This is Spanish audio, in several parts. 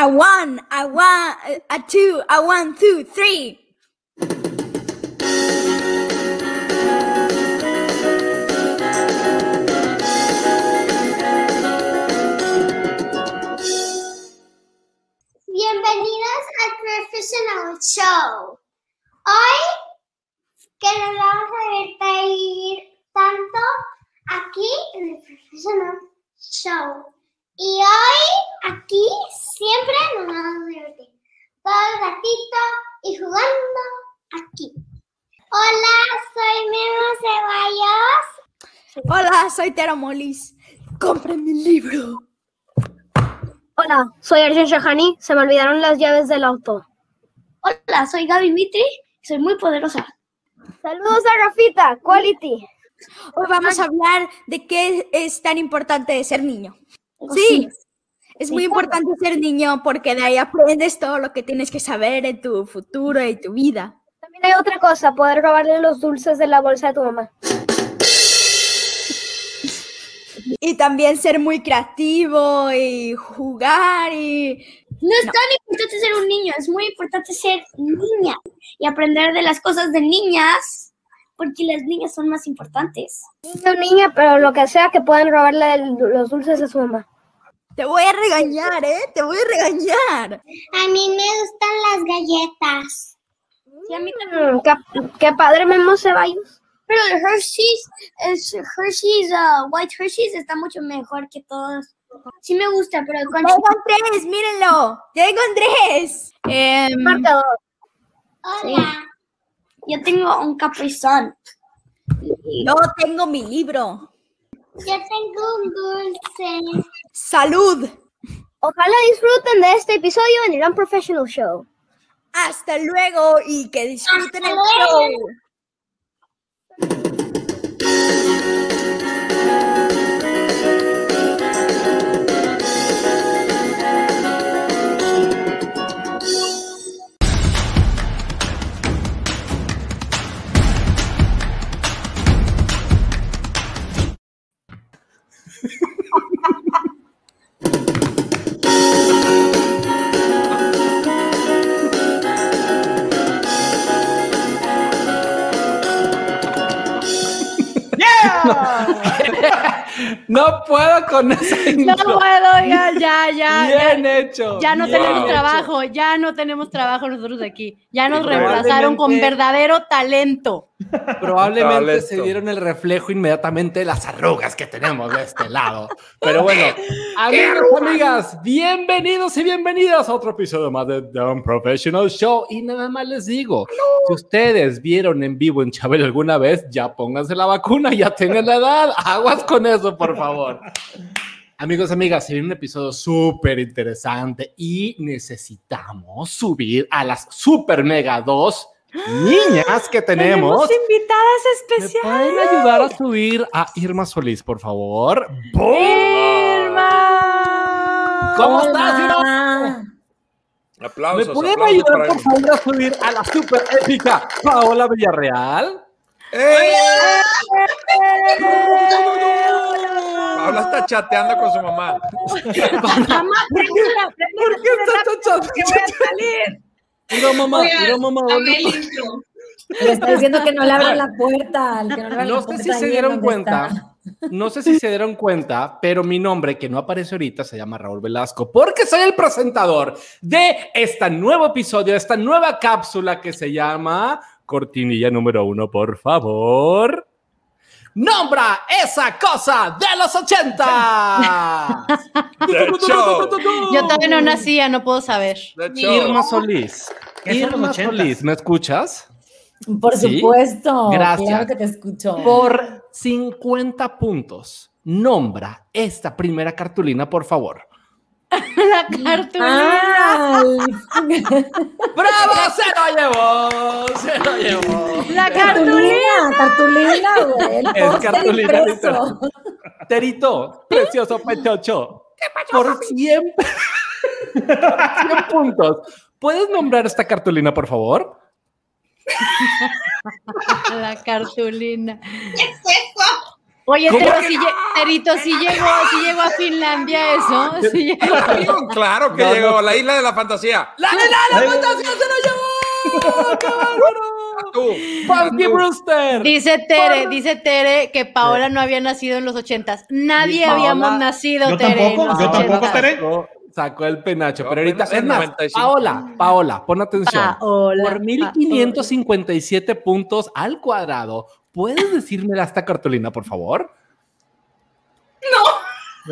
A one, a one, a two, a one, two, three. Bienvenidos al Professional Show. Hoy que nos vamos a divertir tanto aquí en el Professional Show. Y hoy aquí siempre nos vamos a divertir. Todo el ratito y jugando aquí. Hola, soy Memo Ceballos. Hola, soy Tera Molis. Compren mi libro. Hola, soy Arjen Shahani. Se me olvidaron las llaves del auto. Hola, soy Gaby Mitri y soy muy poderosa. Saludos a Rafita, Quality. Hoy vamos a hablar de qué es tan importante de ser niño. Sí, es muy importante ser niño porque de ahí aprendes todo lo que tienes que saber en tu futuro y tu vida. También hay otra cosa, poder robarle los dulces de la bolsa de tu mamá. Y también ser muy creativo y jugar y... No es tan importante ser un niño, es muy importante ser niña y aprender de las cosas de niñas, porque las niñas son más importantes. Niño, niña, pero lo que sea que puedan robarle los dulces a su mamá. Te voy a regañar, ¿eh? Te voy a regañar. A mí me gustan las galletas. Sí, a mí también. Qué, qué padre Memo Ceballos. Pero el Hershey's, es Hershey's, uh, White Hershey's está mucho mejor que todos. Sí me gusta, pero el Ya encontré, mírenlo. Ya. Em, Marcador. Hola. yo tengo un Capri Sun. yo tengo mi libro. Yo tengo un dulce. Salud. Ojalá disfruten de este episodio en el Unprofessional Show. Hasta luego y que disfruten Hasta el luego. show. No puedo, ya, ya, ya. Bien ya. hecho. Ya no bien tenemos hecho. trabajo, ya no tenemos trabajo nosotros aquí. Ya nos reemplazaron con verdadero talento. Probablemente se dieron el reflejo inmediatamente de las arrugas que tenemos de este lado. Pero bueno, amigos, amigas, bienvenidos y bienvenidas a otro episodio más de The Unprofessional Show. Y nada más les digo, si ustedes vieron en vivo en Chabelo alguna vez, ya pónganse la vacuna, ya tengan la edad. Aguas con eso, por favor. Amigos, amigas, se viene un episodio súper interesante y necesitamos subir a las super mega dos niñas que tenemos. invitadas ¿Me especiales. pueden ayudar a subir a Irma Solís, por favor? ¡Boom! Irma. ¿Cómo estás, Irma? ¿Me Aplausos, pueden aplausos ayudar, por favor, a subir a la super épica Paola Villarreal? ¡Eh! Paola está chateando con su mamá. ¿Por qué está chachando? Mira, mamá, mira, mamá. Le está diciendo que no le abran la puerta. al que no le abran No la sé puerta si se dieron cuenta, está. no sé si se dieron cuenta, pero mi nombre, que no aparece ahorita, se llama Raúl Velasco, porque soy el presentador de este nuevo episodio, de esta nueva cápsula que se llama Cortinilla número uno, por favor. Nombra esa cosa de los 80. De hecho, Yo todavía no nacía, no puedo saber. Irma Solís. ¿Qué son los Irma 80? Solís, ¿me escuchas? Por Sí. supuesto. Gracias. Claro que te escucho. Por 50 puntos, nombra esta primera cartulina, por favor. La cartulina. ¡Bravo! ¡Se lo llevó! ¡Se lo llevó! La cartulina. cartulina, cartulina, güey. El Es cartulina, impreso. Terito, precioso pechocho. Por 100, 100 puntos. ¿Puedes nombrar esta cartulina, por favor? La cartulina. Oye, ¿Cómo Tero, que si lle- Terito, si llegó, si llegó a Finlandia eso. Si llegó claro, que No, no. llegó la isla de la fantasía. ¡La de la fantasía se lo llevó! ¡Qué bárbaro! Tú. ¡Funky Brewster! Dice Tere, dice Tere que Paola no había nacido en los ochentas. Nadie Paola- habíamos nacido, Yo Tere. tampoco, yo tampoco, 80s. Tere. Sacó, el penacho, Yo pero ahorita, es más, 95. Paola, Paola, pon atención. Paola, Por 1557 puntos al cuadrado, ¿puedes decirme esta cartulina, por favor?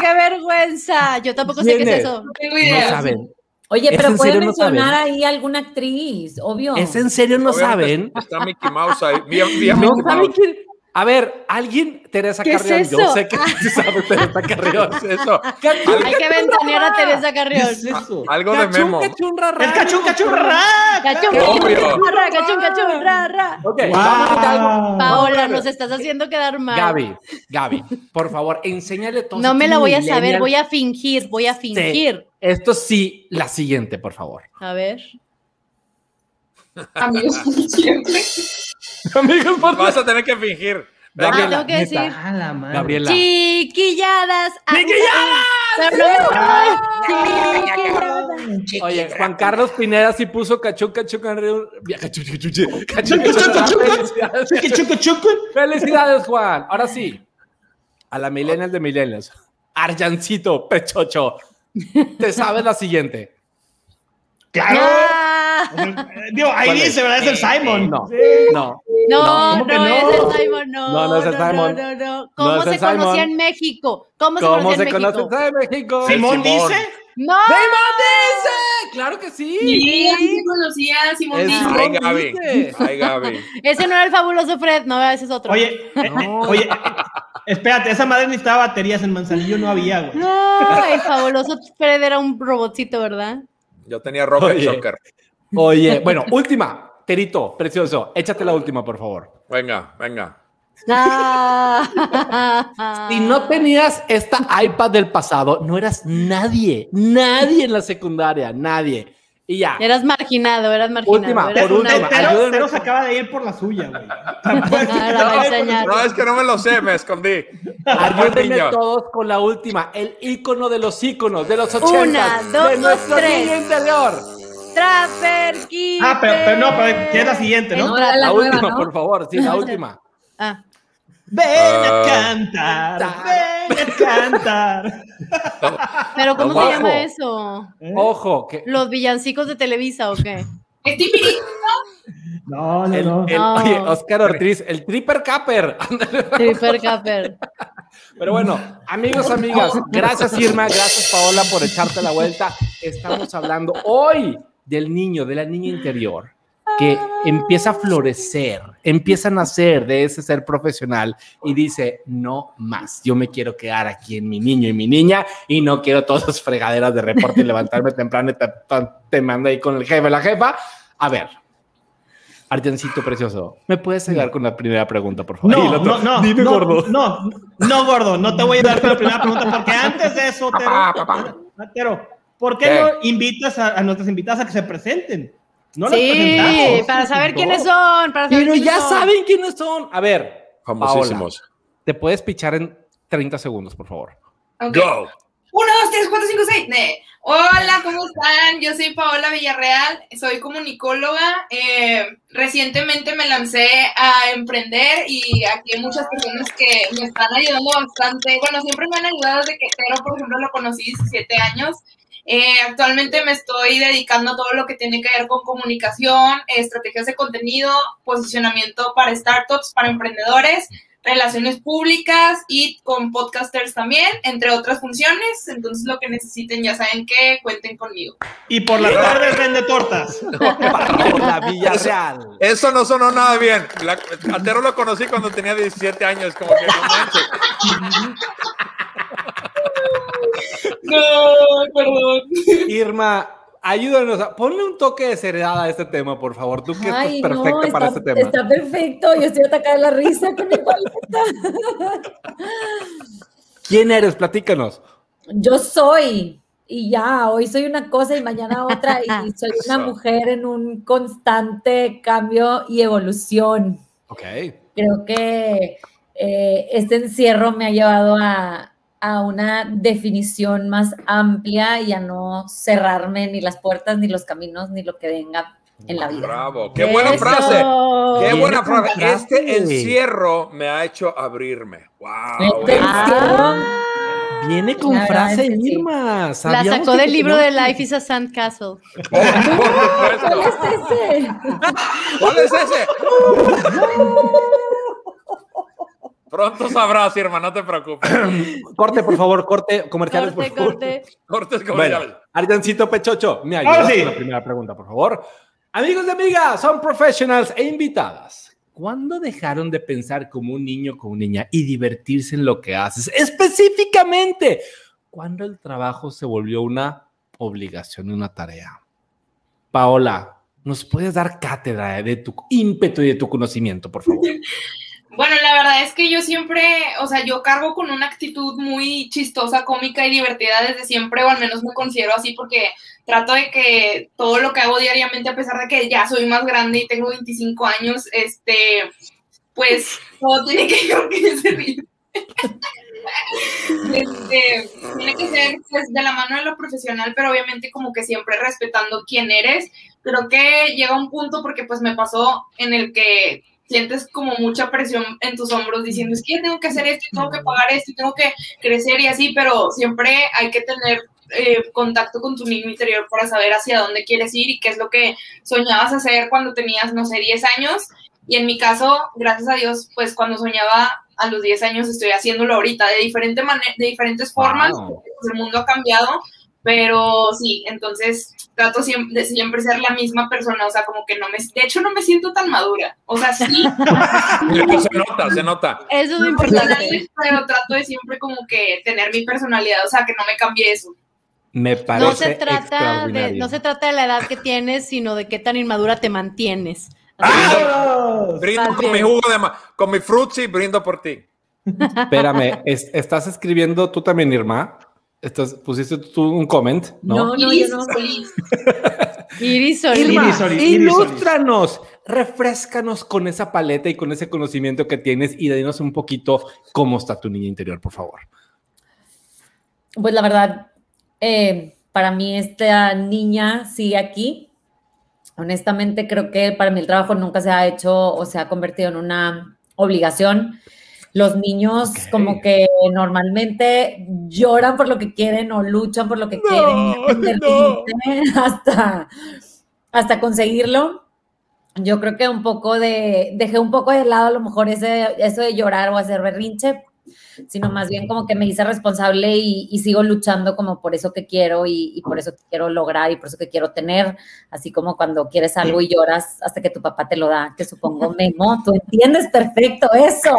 ¡Qué vergüenza! Yo tampoco sé qué ¿Quién es es? eso. No saben. Oye, ¿Es pero en puede serio no mencionar ahí alguna actriz, obvio. ¿Es en serio no Obviamente saben? Está Mickey Mouse ahí. Vi, vi a No Mickey Mouse. quién. A ver, alguien, Teresa ¿Qué es Carrión, yo sé que tú sabes Teresa Carrión. ¿Qué es eso? Hay que ventanear a Teresa Carrión. eso? Algo de Memo. ra. ¡Es cachún, cachún, ra! Cachún, Obvio. cachún, ra, cachún, cachún, ra, ra. Ok, vamos a hacer algo. Wow. Paola, nos estás haciendo quedar mal. Gaby, Gaby, por favor, enséñale todo. No me la voy a saber, voy a fingir, voy a fingir. Esto sí, la siguiente, por favor. A ver. Amigos, siempre. Amigos, por Vas a tener que fingir. Ah, tengo que neta. decir. A la madre. Gabriela. Chiquilladas. ah, ¡Chiquilladas! Chiquilladas. Oye, Juan Carlos Pineda sí puso chucu, cachú. chucu. Felicidades. Juan. Ahora sí, a la millennial de millennials. Arjancito, pechocho. Te sabes la siguiente. Claro. Eh, Digo, ahí dice, ¿verdad? Es el Simon. No, no. No, ¿cómo no, no? es el Simon, no. No, no es el Simon. No, no, no. No ¿Cómo se conocía en México? ¿Cómo se ¿Cómo conocía se en México? conoce en México? Simón dice. No. ¡Simón dice! ¡Claro que sí! Sí, así conocía a Simón Es- Díaz. Ay, Gaby. dice. Ay, Gaby. Ese no era el fabuloso Fred, no, ese es otro. Oye, eh, No. oye, eh, espérate, esa madre necesitaba baterías en Manzanillo, no había, güey. No, el fabuloso Fred era un robotcito, ¿verdad? Yo tenía Rocket Oye. Oye, bueno, última. Terito, precioso. Échate la última, por favor. Venga, venga. Ah. Si no tenías esta iPad del pasado, no eras nadie, nadie en la secundaria, nadie. Y ya. Eras marginado, eras marginado. Última, eras por una- última. Pero, ayúdenme. pero se acaba de ir por la suya, güey. No, es que no me lo sé, me escondí. Ayúdenme todos con la última. El ícono de los íconos, de los 80 Una, dos, de nuestro tres. niño interior. Trapper Ah, pero, pero no, pero ¿qué es la siguiente, no? La, nueva, última, ¿no? por favor. Sí, la última. Ah, Ven a Ah. cantar, ven a cantar. pero ¿cómo se llama eso? ¿Eh? Ojo, que ¿Los villancicos de Televisa o qué? Es. No, no, el, no. el- No. oye, Oscar Ortiz, el Tripper Capper. Tripper Capper. Pero bueno, amigos, amigas, gracias Irma, gracias Paola por echarte la vuelta. Estamos hablando hoy del niño, de la niña interior, que empieza a florecer, empieza a nacer de ese ser profesional y dice, no más, yo me quiero quedar aquí en mi niño y mi niña y no quiero todas esas fregaderas de reporte y levantarme temprano y te, te- te mando ahí con el jefe, la jefa. A ver. Argencito precioso, ¿me puedes ayudar con la primera pregunta, por favor? No, otro, no, no, Dime, no, gordo. no, no, gordo, no te voy a ayudar con la primera pregunta porque antes de eso, Tero, papá. Tero, ¿por qué, ¿Qué? no invitas a, a nuestras invitadas a que se presenten? No las Sí, presentamos. para saber quiénes son. Para saber Pero quiénes ya son. saben quiénes son. A ver, Famosísimos. te puedes pichar en 30 segundos, por favor. Ok. Go. Uno, dos, tres, cuatro, cinco, seis. Ne. Hola, ¿cómo están? Yo soy Paola Villarreal, soy comunicóloga. Eh, recientemente me lancé a emprender y aquí hay muchas personas que me están ayudando bastante. Bueno, siempre me han ayudado desde que Tero, por ejemplo, lo conocí 17 años. Eh, actualmente me estoy dedicando a todo lo que tiene que ver con comunicación, estrategias de contenido, posicionamiento para startups, para emprendedores, relaciones públicas y con podcasters también, entre otras funciones. Entonces, lo que necesiten, ya saben que cuenten conmigo. Y por las tardes vende tortas. Paola Villarreal. Eso no sonó nada bien. La, a Tero lo conocí cuando tenía 17 años, como que no manches. No, perdón. Irma, ayúdanos, a- ponle un toque de seriedad a este tema, por favor. Tú que Ay, estás no, perfecta para este tema. Está perfecto, yo estoy atacada de la risa con mi paleta. ¿Quién eres? Platícanos. Yo soy, y ya, hoy soy una cosa y mañana otra, y soy una mujer en un constante cambio y evolución. Ok. Creo que eh, este encierro me ha llevado a, a una definición más amplia y a no cerrarme ni las puertas, ni los caminos, ni lo que venga en la vida. Bravo, qué buena Eso. frase. Qué buena frase. Este encierro me ha hecho abrirme. Wow. Este encierro, Viene con frase es que sí. Irma. La sacó del libro de Life is a Sandcastle. Supuesto. ¿cuál es ese? ¿Cuál es ese? Pronto sabrás, Irma, no te preocupes. Corte, por favor, corte. Comerciales, Corte, por favor. corte. Cortes Bueno, comerciales. Arjancito Pechocho, me Ahora ayudas sí. con la primera pregunta, por favor. Amigos y amigas, son professionals e invitadas. ¿Cuándo dejaron de pensar como un niño o como niña y divertirse en lo que haces? Específicamente, ¿cuándo el trabajo se volvió una obligación, una tarea? Paola, ¿nos puedes dar cátedra de tu ímpetu y de tu conocimiento, por favor? Bueno, la verdad es que yo siempre, o sea, yo cargo con una actitud muy chistosa, cómica y divertida desde siempre, o al menos me considero así porque trato de que todo lo que hago diariamente, a pesar de que ya soy más grande y tengo 25 años, este, pues todo tiene que ríe. Este, tiene que ser pues de la mano de lo profesional, pero obviamente como que siempre respetando quién eres. Creo que llega un punto porque pues me pasó en el que sientes como mucha presión en tus hombros diciendo es que tengo que hacer esto, y tengo que pagar esto, y tengo que crecer y así, pero siempre hay que tener eh, contacto con tu niño interior para saber hacia dónde quieres ir y qué es lo que soñabas hacer cuando tenías, no sé, 10 años. Y en mi caso, gracias a Dios, pues cuando soñaba a los 10 años estoy haciéndolo ahorita de, diferente de diferentes formas, Wow. pues, el mundo ha cambiado, pero sí, entonces trato siempre, de siempre ser la misma persona, o sea, como que no me, de hecho no me siento tan madura, o sea, sí, Se nota, se nota. Eso es lo importante. pero trato de siempre como que tener mi personalidad, o sea, que no me cambie eso. Me parece No se trata de, no se trata de la edad que tienes, sino de qué tan inmadura te mantienes. Brindo Más con mi jugo de ma- con mi frutzi, brindo por ti. Espérame, es- ¿estás escribiendo tú también, Irma? ¿Estás, ¿Pusiste tú un comment? No, no, yo Iris no. Solís. Iris Solís. Irma, Iris Solís, Iris Solís. ilústranos, refrescanos con esa paleta y con ese conocimiento que tienes y dinos un poquito cómo está tu niña interior, por favor. Pues la verdad, eh, para mí esta niña sigue aquí. Honestamente, creo que para mí el trabajo nunca se ha hecho o se ha convertido en una obligación. Los niños como que normalmente lloran por lo que quieren o luchan por lo que quieren hasta, hasta conseguirlo. Yo creo que un poco de, dejé un poco de lado a lo mejor ese, eso de llorar o hacer berrinche, sino más bien como que me hice responsable y, y sigo luchando como por eso que quiero y, y por eso que quiero lograr y por eso que quiero tener, así como cuando quieres algo y lloras hasta que tu papá te lo da, que supongo, Memo, tú entiendes perfecto eso.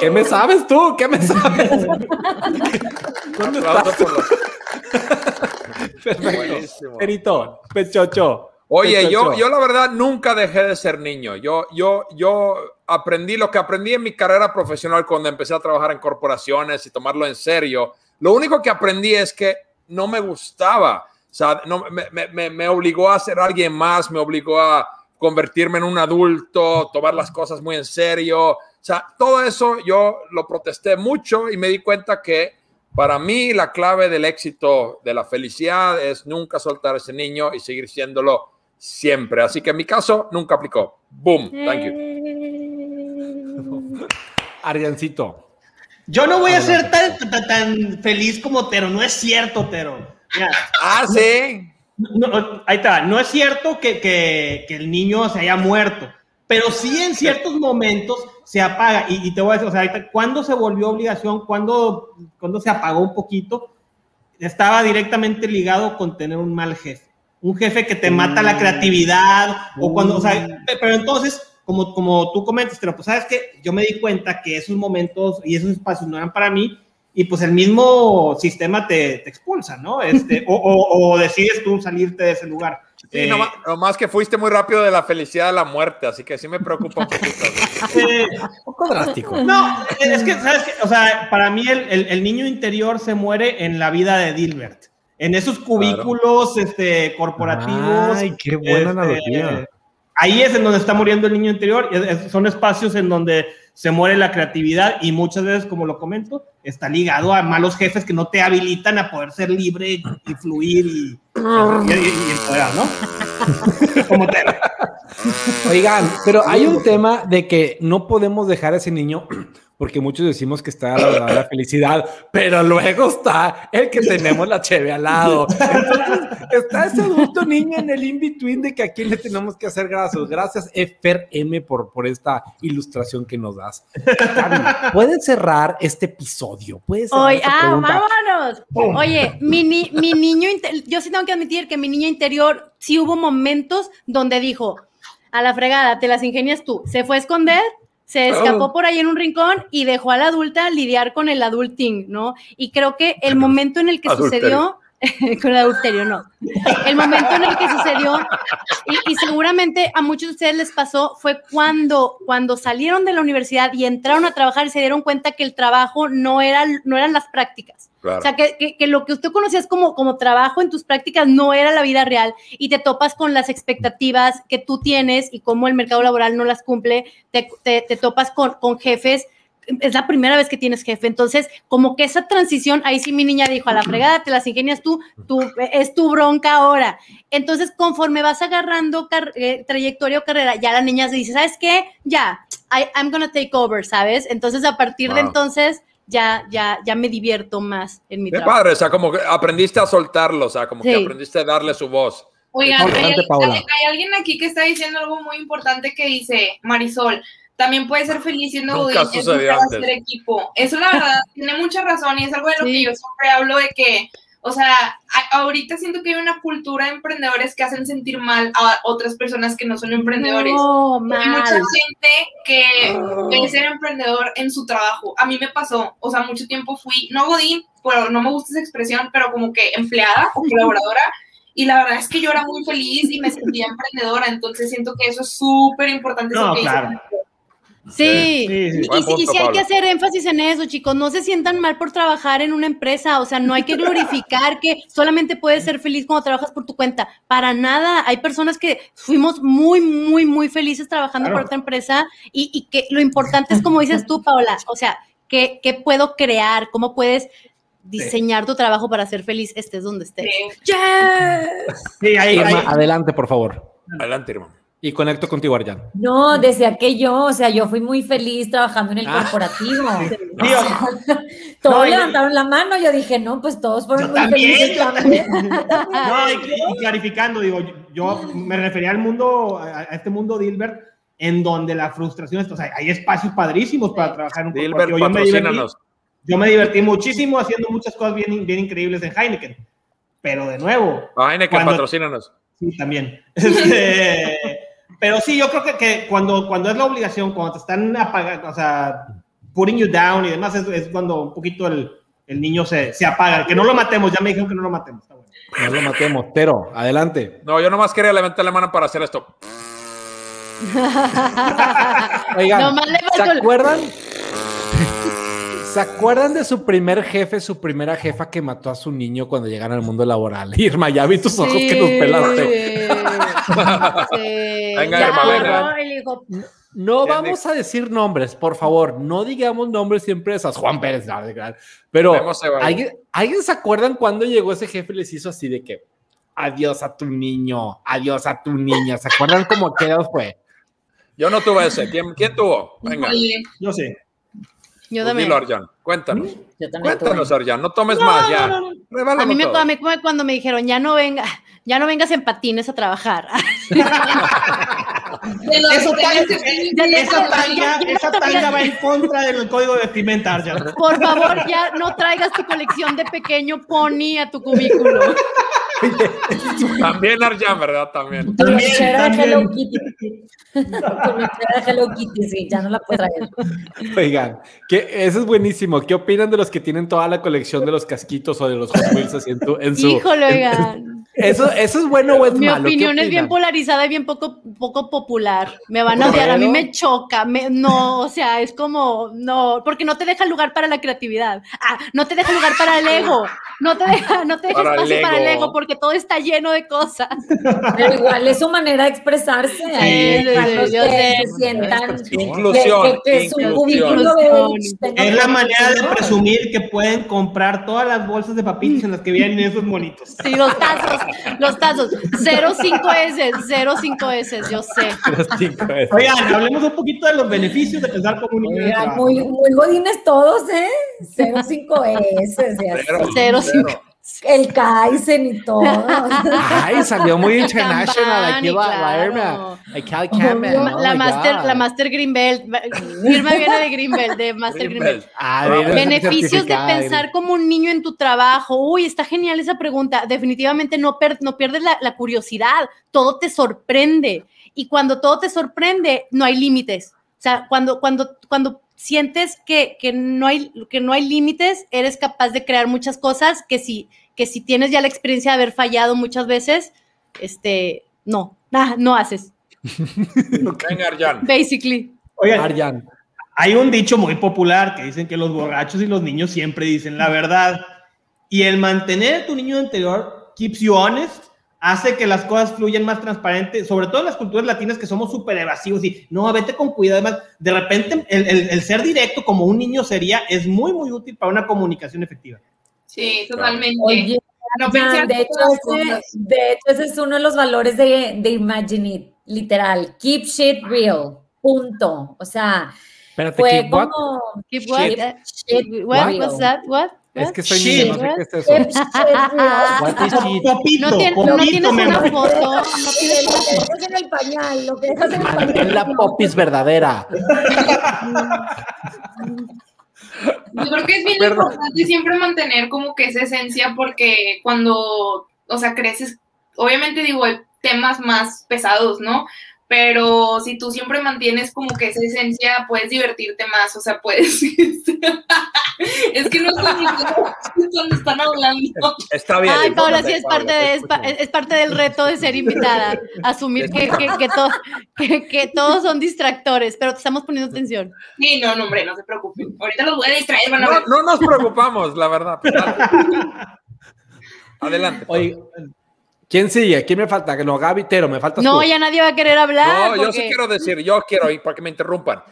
¿Qué me sabes tú? ¿Qué me sabes? ¿Dónde estás? por los- Perfecto. Buenísimo. Perito, pechocho. Oye, yo, yo la verdad nunca dejé de ser niño. Yo, yo, yo aprendí lo que aprendí en mi carrera profesional cuando empecé a trabajar en corporaciones y tomarlo en serio. Lo único que aprendí es que no me gustaba. O sea, no, me, me- obligó a ser alguien más, me obligó a convertirme en un adulto, tomar las cosas muy en serio. O sea, todo eso yo lo protesté mucho y me di cuenta que Para mí, la clave del éxito, de la felicidad, es nunca soltar ese niño y seguir siéndolo siempre. Así que en mi caso, nunca aplicó. Boom. Thank you. Ariancito. Yo no voy a ser tan, tan, tan feliz como Tero, no es cierto, Tero. Mira, Ah, sí. no, ahí está, no es cierto que, que- que el niño se haya muerto, pero sí en ciertos momentos se apaga. Y, y te voy a decir, o sea, ¿cuándo se volvió obligación? ¿Cuándo, cuándo se apagó un poquito? Estaba directamente ligado con tener un mal jefe. Un jefe que te mata la creatividad, o cuando, o sea, pe- pero entonces, como, como tú comentas, pero pues sabes que yo me di cuenta que esos momentos y esos espacios no eran para mí, y pues el mismo sistema te, te expulsa, ¿no? Este, o, o- o decides tú salirte de ese lugar. Sí, Eh, nomás, nomás que fuiste muy rápido de la felicidad a la muerte, así que sí me preocupa un poquito. eh, Un poco drástico. no, es que, ¿sabes qué? O sea, para mí el, el- el niño interior se muere en la vida de Dilbert. En esos cubículos este, corporativos. Ay, qué buena este, analogía. Ahí es en donde está muriendo el niño interior. es- son espacios en donde se muere la creatividad y muchas veces, como lo comento, está ligado a malos jefes que no te habilitan a poder ser libre y fluir y, y, y- y empoderar, ¿no? como te, Oigan, pero hay un tema de que no podemos dejar a ese niño, porque muchos decimos que está la, la felicidad, pero luego está el que tenemos la cheve al lado. Entonces, está ese adulto niño en el in-between de que a quién le tenemos que hacer gracias. Gracias, Efer M, por, por esta ilustración que nos das. Gaby, ¿puedes cerrar este episodio? ¿Puedes ah, vámonos. Oye, mi, ni- mi niño, yo sí tengo que admitir que mi niño interior sí hubo momentos donde dijo, a la fregada, te las ingenias tú. Se fue a esconder, se escapó por ahí en un rincón y dejó a la adulta lidiar con el adulting, ¿no? Y creo que el momento en el que Adulterio. sucedió, con el adulterio, no. El momento en el que sucedió, y, y seguramente a muchos de ustedes les pasó, fue cuando, cuando salieron de la universidad y entraron a trabajar y se dieron cuenta que el trabajo no, era, no eran las prácticas. Claro. O sea, que, que- que lo que usted conocías como, como trabajo en tus prácticas no era la vida real y te topas con las expectativas que tú tienes y cómo el mercado laboral no las cumple, te, te- te topas con, con jefes. Es la primera vez que tienes jefe, entonces como que esa transición, ahí sí mi niña dijo, a la fregada, te las ingenias tú, tú es tu bronca ahora. Entonces, conforme vas agarrando eh, trayectoria o carrera, ya la niña se dice, ¿sabes qué? Ya, I, I'm gonna take over, ¿sabes? Entonces, a partir de entonces, ya, ya, ya me divierto más en mi Qué trabajo. padre, o sea, como que aprendiste a soltarlo, o sea, como que aprendiste a darle su voz. Oigan, hay, alguien aquí que está diciendo algo muy importante que dice, Marisol, también puede ser feliz siendo Nunca budín, es sucedió nunca antes. hacer equipo. Eso la verdad tiene mucha razón y es algo de lo Sí. que yo siempre hablo de que, o sea, a- ahorita siento que hay una cultura de emprendedores que hacen sentir mal a otras personas que no son emprendedores. No, Hay mucha gente que quiere ser emprendedor en su trabajo. A mí me pasó, o sea, mucho tiempo fui, no godín, pero no me gusta esa expresión, pero como que empleada o colaboradora. Y la verdad es que yo era muy feliz y me sentía emprendedora, entonces siento que eso es súper importante. eso No, claro. Sí, Sí, sí. y, sí hay que hacer énfusis en eso, chicos. No se sientan mal por trabajar en una empresa. O sea, no hay que glorificar que solamente puedes ser feliz cuando trabajas por tu cuenta. Para nada. Hay personas que fuimos muy, muy, muy felices trabajando Claro. por otra empresa y, y que lo importante es, como dices tú, Paola, o sea, ¿qué, qué puedo crear? ¿Cómo puedes diseñar tu trabajo para ser feliz estés donde estés? Sí. Yes. Sí, ahí, Irma, ahí- adelante, por favor. Adelante, hermano. Y conecto contigo, Arjan. No, decía que yo, o sea, yo fui muy feliz trabajando en el Ah. corporativo. Sí, o- Todos No, y- levantaron la mano, yo dije, no, pues todos fueron muy también, felices yo también. No, y, y clarificando, digo, yo, yo me refería al mundo, a, a este mundo Dilbert, en donde la frustración o sea, hay espacios padrísimos para trabajar en un Dilbert, corporativo. Yo me, divertí, patrocínanos. yo me divertí muchísimo haciendo muchas cosas bien, bien increíbles en Heineken, pero de nuevo, Heineken, Cuando- patrocínanos. sí, también. Este, pero sí, yo creo que, que cuando, cuando es la obligación, cuando te están apagando, o sea, putting you down y demás, es, es cuando un poquito el, el niño se, se apaga. Que no lo matemos, ya me dijeron que no lo matemos. Está bueno. No lo matemos. Tero, adelante. No, yo nomás quería levantar la mano para hacer esto. Oigan, ¿se acuerdan? ¿Se acuerdan de su primer jefe, su primera jefa que mató a su niño cuando llegaron al mundo laboral? Irma, ya vi tus ojos que nos pelaste. Sí. Venga, Ya, Irma, venga. ¿no? Y le dijo, No ¿Quién vamos a decir nombres, por favor. No digamos nombres y empresas. Juan Pérez, no. Pero. ¿alguien, ¿alguien se acuerdan cuando llegó ese jefe y les hizo así de que adiós a tu niño, adiós a tu niña? ¿Se acuerdan cómo que fue? Yo no tuve ese. ¿Quién, quién tuvo? Venga. Yo sé. Yo Pues también. dilo, Arjan. Cuéntanos. Yo también. Cuéntanos, Arjan. No tomes No, más no, ya. no, no. A mí me, me- cuando me dijeron, ya no venga, ya no vengas en patines a trabajar. de los Eso tanga- Esa tanga, ya- esa ya- tanga va en contra del código de vestimenta, Arjan. Por favor, ya no traigas tu colección de pequeño pony a tu cubículo. También Arjan, ¿verdad? También. Tu También, lonchera de. Hello Kitty. Tu de Hello Kitty, sí, ya no la puedes traer. Oigan, que eso es buenísimo. ¿Qué opinan de los que tienen toda la colección de los casquitos o de los Hot Wheels así en, tu- en su... Híjole, en- oigan. Eso, eso es bueno o es Mi malo. ¿Qué opinión es bien polarizada y bien poco, poco popular. Me van a odiar, a mí me choca. me- no, o sea, es como, no, porque no te deja lugar para la creatividad. Ah, no te deja lugar para el ego. No te deja, no te deja Para el espacio para el ego. porque todo está lleno de cosas. Pero igual es su manera de expresarse. Sí, hermanos sí, yo que sé. se sientan Inclusión. que, inclusión. de- Es la manera de presumir que pueden comprar todas las bolsas de papitas en las que vienen esos monitos. Sí, los tazos, los tazos. 05S, 05S, yo sé. Oigan, hablemos un poquito de los beneficios de pensar como un Oigan, muy, muy godines todos, ¿eh? 05S. 05S el Kaizen y todo. Ay, salió muy international. Aquí va, va a irme a- Claro. a Cal. Oh la, master, God. la Master Greenbelt. Irma viene de Greenbelt, de Master Greenbelt. Ah, Beneficios de pensar como un niño en tu trabajo. Uy, está genial esa pregunta. Definitivamente no, per- no pierdes la, la curiosidad. Todo te sorprende. Y cuando todo te sorprende, no hay límites. O sea, cuando, cuando, cuando sientes que, que no hay, que no hay límites, eres capaz de crear muchas cosas que si, que si tienes ya la experiencia de haber fallado muchas veces, este, no, nah, no haces. Venga, Arjan. Basically. Oigan, Arjan. hay un dicho muy popular que dicen que los borrachos y los niños siempre dicen la verdad. Y el mantener a tu niño interior keeps you honest, hace que las cosas fluyan más transparente, sobre todo en las culturas latinas que somos súper evasivos y no, vete con cuidado. Además, de repente el, el- el ser directo como un niño sería es muy, muy útil para una comunicación efectiva. Sí, totalmente. Oye, no Jan, de, hecho, ese, de hecho, ese es uno de los valores de, de Imagine It, literal. Keep shit real. Punto. O sea, Espérate, fue keep what? como. Keep what? Keep Uh, shit what? real. What's that? What? Es que soy niño, no sé qué es eso. Popito, No, tien- no popito, tienes una foto. No Lo tienes que dejas en el pañal, lo que dejas en el pañal. Mantén la popis verdadera. Yo creo que es bien Perdón. importante siempre mantener como que esa esencia porque cuando, o sea, creces, obviamente digo, hay temas más pesados, ¿no? Pero si tú siempre mantienes como que esa esencia, puedes divertirte más, o sea, puedes... es que no ni cuando están hablando. Está bien. Ay, Paola, sí es parte, Paola, de, es, es parte del reto de ser invitada. Asumir que, que, que, to- que- que todos son distractores, pero te estamos poniendo atención. Sí, no, no, hombre, no se preocupen. Ahorita los voy a distraer, van a ver. No, no nos preocupamos, la verdad. Adelante. Oye, ¿quién sigue? ¿Quién me falta? No, Gaby Tero, me faltas No, tú. ya nadie va a querer hablar. No, yo porque sí quiero decir, yo quiero ir para que me interrumpan.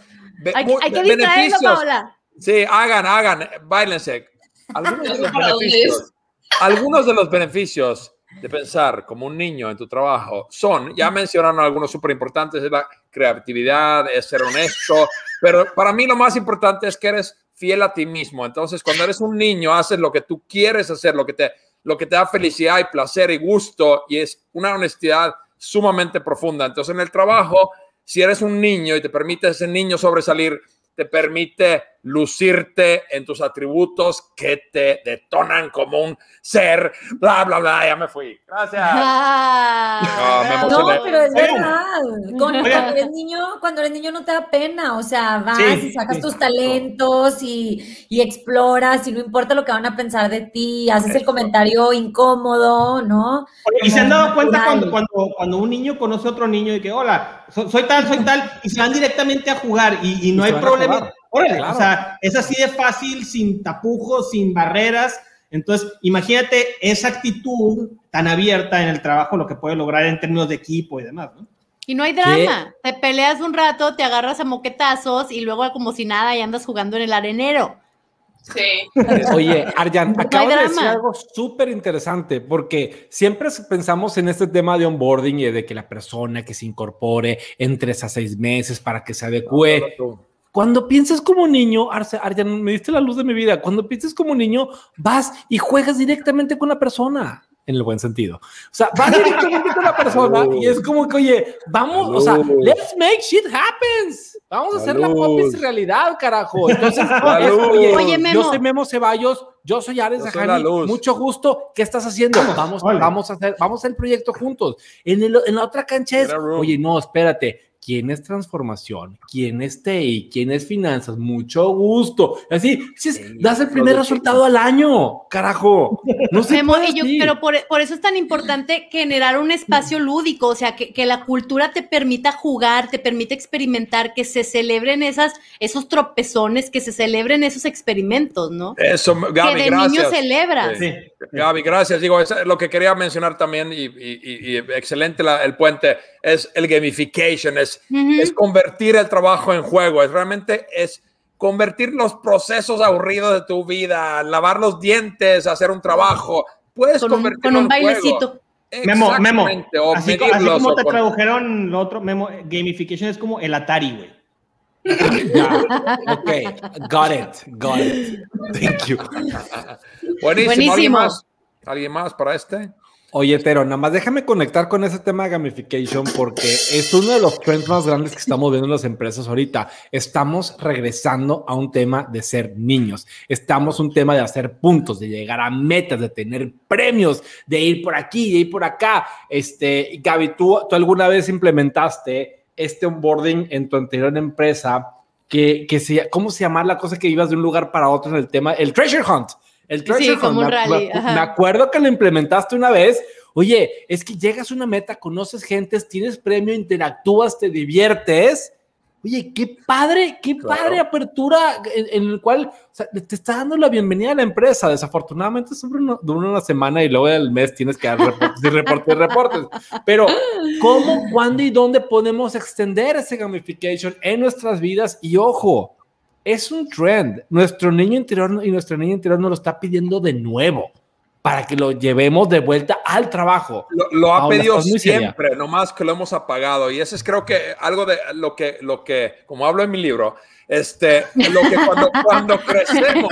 Be- hay, hay que be- distraerlo, Paola. Sí, hagan, hagan, bailense. Algunos de los ¿Para dónde beneficios, algunos de los beneficios de pensar como un niño en tu trabajo son, ya mencionaron algunos súper importantes, es la creatividad, es ser honesto, pero para mí lo más importante es que eres fiel a ti mismo. Entonces, cuando eres un niño, haces lo que tú quieres hacer, lo que te, lo que te da felicidad y placer y gusto, y es una honestidad sumamente profunda. Entonces, en el trabajo, si eres un niño y te permite ese niño sobresalir, te permite lucirte en tus atributos que te detonan como un ser, bla, bla, bla, ya me fui. Gracias. Ah, No, me No, pero es verdad. Con- Oigan. cuando eres niño, cuando eres niño no te da pena, o sea, vas Sí, y sacas sí. tus talentos y, y exploras y no importa lo que van a pensar de ti, haces el comentario incómodo, ¿no? Y se han dado cuenta cuando, cuando, cuando un niño conoce a otro niño y que, hola, so- soy tal, soy tal, y se van directamente a jugar y, y no Y hay problema. Órale, Claro. o sea, es así de fácil, sin tapujos, sin barreras. Entonces, imagínate esa actitud tan abierta en el trabajo, lo que puede lograr en términos de equipo y demás, ¿no? Y no hay drama. Te peleas un rato, te agarras a moquetazos y luego como si nada y andas jugando en el arenero. Sí. Oye, Arjan, No de decir algo súper interesante, porque siempre pensamos en este tema de onboarding y de que la persona que se incorpore en tres a seis meses para que se adecue. Cuando piensas como niño, Arce- Arjan, me diste la luz de mi vida. Cuando piensas como niño, vas y juegas directamente con la persona. En el buen sentido. O sea, vas directamente con la persona y es como que, oye, vamos, o sea, Salud. let's make shit happens. Vamos a hacer la Salud. popis realidad, carajo. Entonces, es, Salud. oye, Oye, yo Memo. soy Memo Ceballos, yo soy Ares Yo Zahani, mucho gusto. ¿Qué estás haciendo? Vamos, Hola. vamos a hacer, vamos a hacer el proyecto juntos. En, el- en la otra cancha es, oye, no, espérate. ¿Quién es transformación? ¿Quién es TI? ¿Quién es finanzas? Mucho gusto. Así, si es- das el primer resultado al año, carajo. No así. pero por, por eso es tan importante generar un espacio lúdico, o sea, que, que la cultura te permita jugar, te permite experimentar, que se celebren esas, esos tropezones, que se celebren esos experimentos, ¿no? Eso, Gaby, que de gracias. niño celebras. Sí. Gaby, gracias. Digo, eso es lo que quería mencionar también y, y- y- y excelente la- el puente es el gamification, es, Ujú. es convertir el trabajo en juego, es realmente es convertir los procesos aburridos de tu vida, lavar los dientes, hacer un trabajo, puedes Con un, convertirlo con un en juego. bailecito. Memo, Memo. Exactamente, o Así, así como te con- tradujeron lo otro, Memo, gamification es como el Atari, güey. Ya, ok, got it, got it. Thank you. Buenísimo. ¿Alguien Buenísimo. más? ¿Alguien más para este? Oye, Tero, nada más déjame conectar con ese tema de gamification porque es uno de los trends más grandes que estamos viendo en las empresas ahorita. Estamos regresando a un tema de ser niños. Estamos un tema de hacer puntos, de llegar a metas, de tener premios, de ir por aquí, de ir por acá. Este, Gaby, ¿tú, tú alguna vez implementaste este onboarding en tu anterior empresa que, que se, ¿cómo se llama la cosa que ibas de un lugar para otro en el tema? El treasure hunt. El treasure como hunt. un Me- rally, me- ajá. me acuerdo que lo implementaste una vez. Oye, es que llegas a una meta, conoces gentes, tienes premio, interactúas, te diviertes. Oye, qué padre, qué Claro. padre apertura en, en el cual o sea, te está dando la bienvenida a la empresa. Desafortunadamente siempre uno- dura una semana y luego del mes tienes que dar reportes y reportes reportes. Pero, ¿cómo, cuándo y dónde podemos extender ese gamification en nuestras vidas? Y ojo, es un trend. Nuestro niño interior y nuestra niña interior nos lo está pidiendo de nuevo para que lo llevemos de vuelta al trabajo. Lo, lo ha pedido siempre, nomás que lo hemos apagado. Y eso es creo que algo de lo que, lo que como hablo en mi libro, este, lo que cuando, cuando crecemos,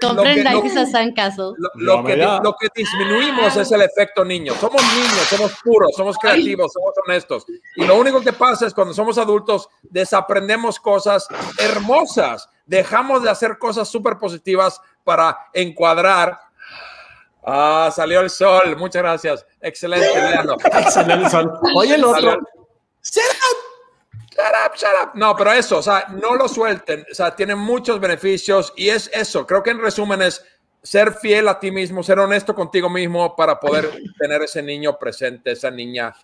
Compren lo que- a Sandcastle. lo, lo que, lo que disminuimos es el efecto niño. Somos niños, somos puros, somos creativos, somos honestos. Y lo único que pasa es cuando somos adultos, desaprendemos cosas hermosas. Dejamos de hacer cosas súper positivas para encuadrar. Ah, salió el sol. Muchas gracias. Excelente, léanlo. Salió el sol. Oye, el otro. el- Shut up, shut up. No, pero eso, o sea, no lo suelten. O sea, tiene muchos beneficios y es eso. Creo que en resumen es ser fiel a ti mismo, ser honesto contigo mismo para poder tener ese niño presente, esa niña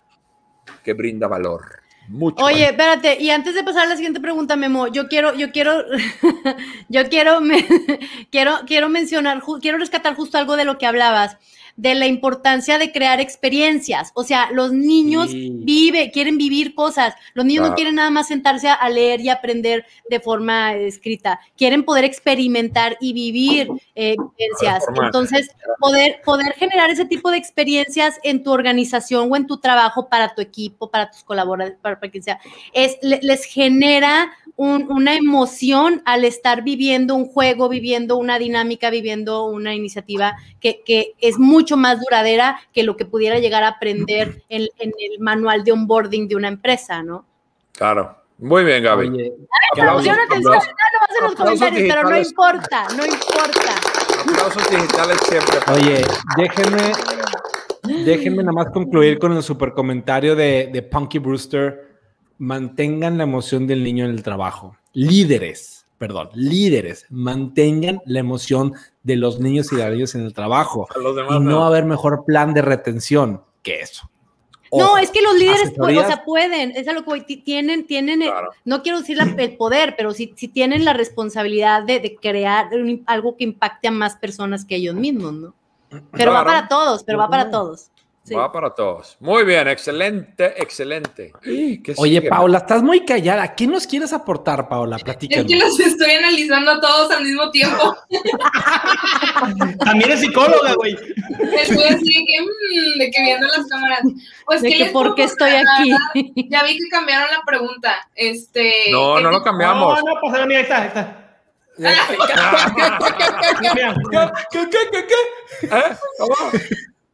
que brinda valor. Mucho. Oye, espérate, y antes de pasar a la siguiente pregunta, Memo, yo quiero, yo quiero, yo quiero, me- quiero, quiero mencionar, quiero rescatar justo algo de lo que hablabas, de la importancia de crear experiencias. O sea, los niños Sí. vive, quieren vivir cosas. Los niños no quieren nada más sentarse a, leer y aprender de forma escrita. Quieren poder experimentar y vivir eh. Transformar. Entonces, poder, poder generar ese tipo de experiencias en tu organización o en tu trabajo para tu equipo, para tus colaboradores, para, para quien sea, es, le- les genera un- una emoción al estar viviendo un juego, viviendo una dinámica, viviendo una iniciativa que, que es mucho más duradera que lo que pudiera llegar a aprender en, en el manual de onboarding de una empresa, ¿no? Claro. Muy bien, Gaby. Oye, atención, aplausos, en los pero no importa, no importa. aplausos digitales siempre. Oye, déjenme, déjenme nada más concluir con el super comentario de, de Punky Brewster. Mantengan la emoción del niño en el trabajo. Líderes, perdón, líderes, mantengan la emoción de los niños y de las niñas en el trabajo. A los demás Y no no. va a haber mejor plan de retención que eso. No, es que los líderes, pu- o sea, pueden, es a lo que tienen, tienen, no quiero decir la- el poder, pero sí, sí tienen la responsabilidad de, de crear un- algo que impacte a más personas que ellos mismos, ¿no? Pero va para todos, pero va para todos. Sí. Va para todos. Muy bien, excelente, excelente. ¿Qué Oye, sigue? Paula, estás muy callada. ¿Qué nos quieres aportar, Paula? Es Platícanos. que los estoy analizando a todos al mismo tiempo. También es psicóloga, güey. Estoy así de que, mm, de que viendo las cámaras. Pues, De ¿qué que les por qué estoy aquí. Ya vi que cambiaron la pregunta. Este. No, no lo No, cambiamos. no pasa nada, mira, ahí está, ahí está. Mira, ¿Qué, qué, qué, qué? ¿Eh? ¿Cómo?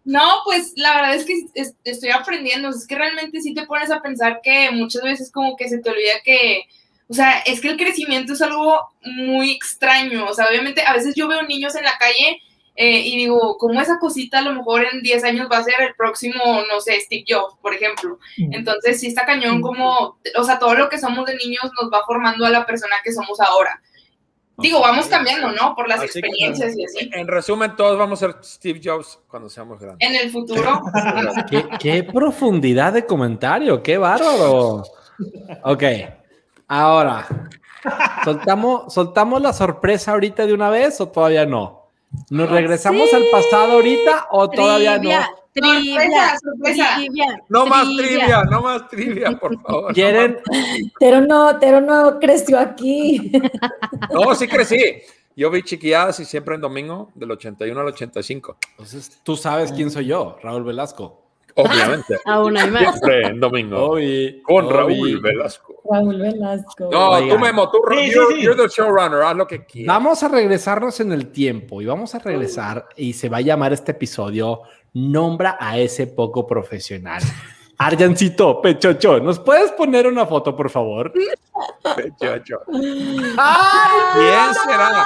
No, pues la verdad es que es- estoy aprendiendo. Es que realmente sí te pones a pensar que muchas veces como que se te olvida que, o sea, es que el crecimiento es algo muy extraño. O sea, obviamente a veces yo veo niños en la calle eh, y digo, como esa cosita a lo mejor en 10 años va a ser el próximo, no sé, Steve Jobs, por ejemplo. Entonces sí está cañón como, o sea, todo lo que somos de niños nos va formando a la persona que somos ahora. Digo, vamos cambiando, ¿no? Por las Así que, experiencias y así. En resumen, todos vamos a ser Steve Jobs cuando seamos grandes. En el futuro. ¿Qué, qué profundidad de comentario, qué bárbaro. Ok, ahora, ¿soltamos, ¿soltamos la sorpresa ahorita de una vez o todavía no? ¿Nos regresamos al pasado ahorita o todavía no? Trivia, trivia, Sorpresa, sorpresa. trivia, No más trivia, no más trivia, por favor. ¿Quieren? Pero no, Tero no creció aquí. No, sí crecí. Yo vi chiquilladas y siempre en domingo, del 81 al 85. Entonces, tú sabes quién soy yo, Raúl Velasco. Obviamente. Aún hay más. Siempre en domingo. Obi, Con. Raúl Velasco. Raúl Velasco. No, Oigan. tú Memo, tú, Sí, sí, you're, sí. you're the showrunner, haz lo que quieras. Vamos a regresarnos en el tiempo y vamos a regresar y se va a llamar este episodio Nombra a ese poco profesional. Arjancito, Pechocho, ¿nos puedes poner una foto, por favor? Pechocho. ¿Quién será?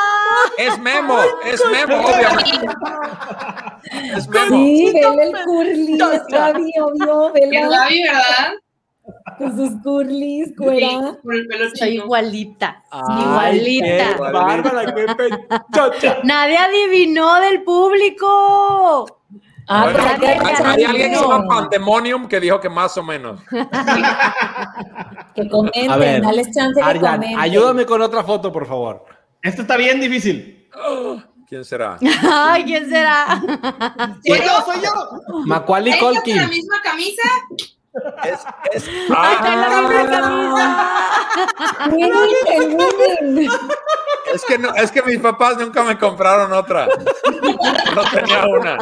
Es Memo, es Memo, obviamente. Es Memo. Sí, vele el curly, Gaby, obvio, vela es Gaby, ¿verdad? con sus curlis, cuera. Soy igualita. Ay, igualita. qué bárbara, qué pechocha. Nadie adivinó del público. Ah, Bueno, hay alguien que se llama Pandemonium que dijo que más o menos. Que A ver, comenten, dales chance que Arjan, comenten. ayúdame con otra foto, por favor. Esto está bien difícil. ¿Quién será? Ay, ¿quién será? Soy yo, soy yo. Macaulay ¿Ella con la Culkin. misma camisa? Es, es, Ay, trae la misma Ah, es, que no, es que mis papás nunca me compraron otra. No tenía una.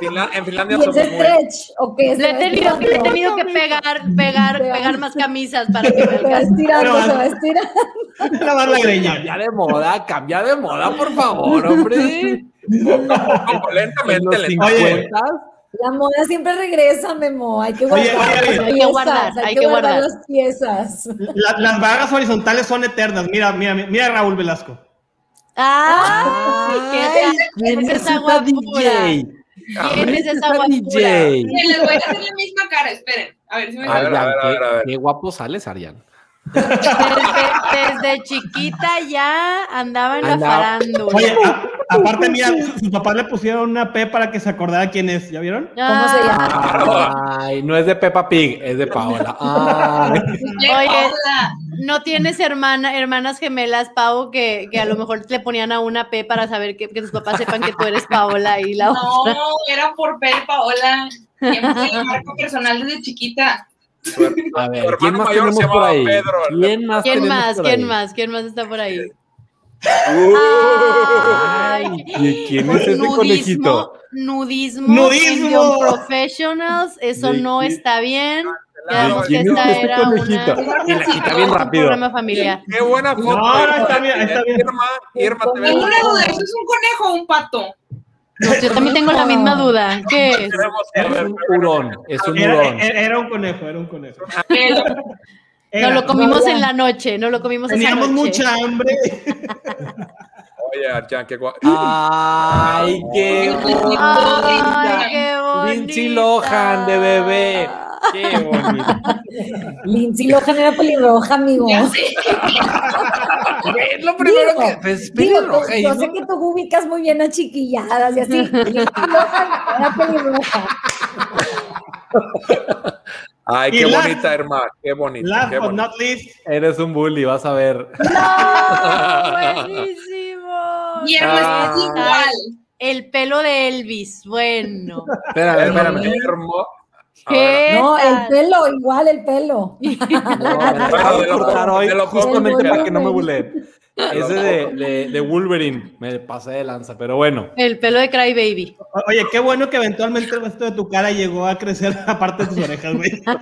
Finla- en Finlandia ¿Y es somos muy... stretch o qué? Le he tenido, le he tenido que pegar, pegar, pegar más camisas para que me alcance. estirando, se va estirando. Lavar la greña. Cambia de moda, cambia de moda, por favor, hombre. Poco, En lentamente, lentamente. 50 La moda siempre regresa, Memo. Hay que guardar, oye, oye. las Hay que piezas, guardar, hay, que guardar, las piezas. La- las barras horizontales son eternas. Mira, mira, mira Raúl Velasco. ¡Ay! Ay, ¿Quién es esa? DJ? ¿Quién es esa guapura? DJ? Miren, les voy a hacer la misma cara, esperen. A ver si me A ver, a ver, a ver, a ver. Qué, guapo sales, Arián. Desde, desde chiquita ya andaba en la farándula. Oye, aparte, mira, sus papás le pusieron una P para que se acordara quién es. ¿Ya vieron? ¿Cómo se llama? Ay, no es de Peppa Pig, es de Paola. Ay. Oye. No tienes hermana, hermanas gemelas, Pau, que, que a lo mejor le ponían a una P para saber que, que tus papás sepan que tú eres Paola y la otra. No, era por P, Paola. La marca personal desde chiquita. A ver, Tu ¿quién hermano más mayor tenemos se por llamaba ahí? Pedro. ¿Quién más? ¿Quién más? ¿Quién más está por ahí? Uh, Ay, ¿Y quién es ese nudismo, conejito? nudismo, Professionals, eso ¿De no está bien. ¿De Quedamos que quién es esta ese era conejito? una, Y la quita bien un rápido. programa familiar. Qué buena foto. No, no, está bien, está bien. Irma, Irma, te ves Ninguna duda, ¿eso es un conejo o un pato? No, yo también tengo la misma duda. ¿Qué es? Un hurón, es un Era, hurón. era- era un conejo, era un conejo. No lo comimos en la noche, no lo comimos esa Teníamos noche. mucha hambre. Oye, Archan, qué guay. Ay, qué Ay, bonita. Lindsay Lohan de bebé. Qué bonita. Lindsay Lohan era pelirroja, amigo. Es lo primero Digo, que. Pues, Digo, pelirroja, yo no- sé que tú ubicas muy bien a chiquilladas y así. Lindsay Lohan era pelirroja. Ay, qué last- bonita, Irma. Qué bonita. Last qué but bonita. not least, Eres un bully, vas a ver. No, buenísimo. Y Ah. es igual. el pelo de Elvis. Bueno. Espérame, espérame. Hermo- ¿Qué No, el pelo, igual el pelo. No, justamente en para que no me buleen. Ese de, de, de Wolverine, me pasé de lanza, pero bueno. El pelo de Cry Baby. Oye, qué bueno que eventualmente el resto de tu cara llegó a crecer aparte de tus orejas, güey.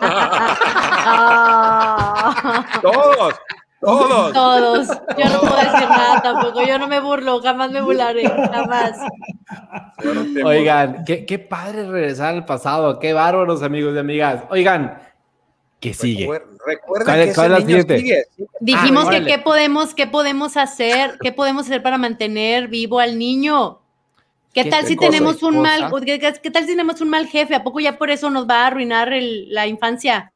Ah. Todos, todos. Todos. Yo no puedo decir nada tampoco. Yo no me burlo, jamás me burlaré, jamás. Oigan, qué, qué padre regresar al pasado, qué bárbaros amigos y amigas. Oigan, ¿qué sigue? Recuer- Recuerda ¿Cuál que es- ese niño siguiente? sigue. Dijimos Ah, que qué podemos, qué podemos hacer, qué podemos hacer para mantener vivo al niño. ¿Qué ¿Qué tal si cosa? tenemos un mal, qué, qué- qué tal si tenemos un mal jefe? ¿A poco ya por eso nos va a arruinar el- la infancia?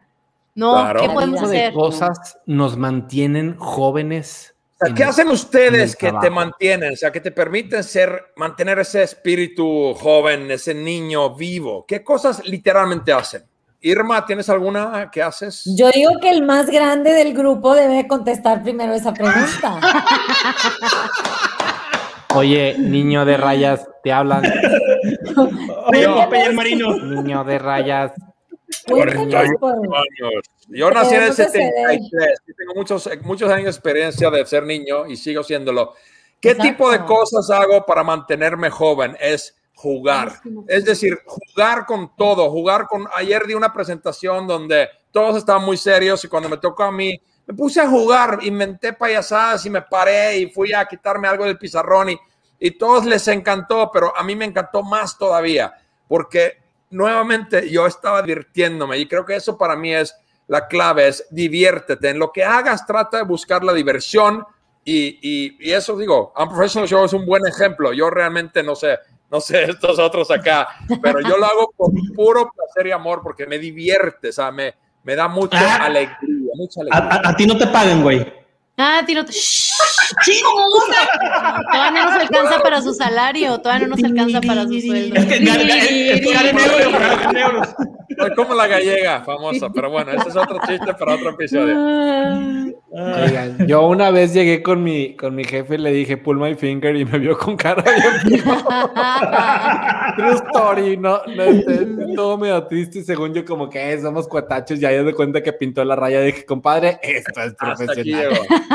No, Claro. ¿qué ¿Qué podemos de hacer? cosas nos mantienen jóvenes? O sea, ¿Qué en- hacen en ustedes que te mantienen? O sea, que te permiten ser, mantener ese espíritu joven, ese niño vivo. ¿Qué cosas literalmente hacen? Irma, ¿tienes alguna que haces? Yo digo que el más grande del grupo debe contestar primero esa pregunta. Oye, niño de rayas, te hablan. Oye, marino. Niño de rayas. Cuéntanos 41 por- años. Yo nací en el Debemos de 73. y Tengo muchos, muchos años de experiencia de ser niño y sigo siéndolo. ¿Qué Exacto. tipo de cosas hago para mantenerme joven? Es jugar. Es decir, jugar con todo, jugar con... Ayer di una presentación donde todos estaban muy serios y cuando me tocó a mí, me puse a jugar, inventé payasadas y me paré y fui a quitarme algo del pizarrón y, y todos les encantó, pero a mí me encantó más todavía porque nuevamente yo estaba divirtiéndome y creo que eso para mí es la clave, es diviértete. En lo que hagas, trata de buscar la diversión y, y, y eso digo, Unprofessional Show es un buen ejemplo. Yo realmente no sé, no sé estos otros acá, pero yo lo hago con puro placer y amor porque me divierte, o sea, me, me da mucha Ah. alegría, mucha A, alegría. a- a ti no te pagan, güey. Ah, tiro. Todavía no nos alcanza para su salario, todavía no nos alcanza para su sueldo. Es que en euros, como la gallega famosa, pero bueno, ese es otro chiste para otro episodio. Oigan, yo una vez llegué con mi, con mi jefe y le dije pull my finger y me vio con cara bien True story, no, no este, todo medio triste según yo como que "Eh, somos cuatachos y ahí de cuenta que pintó la raya dije, compadre, esto es Hasta aquí profesional.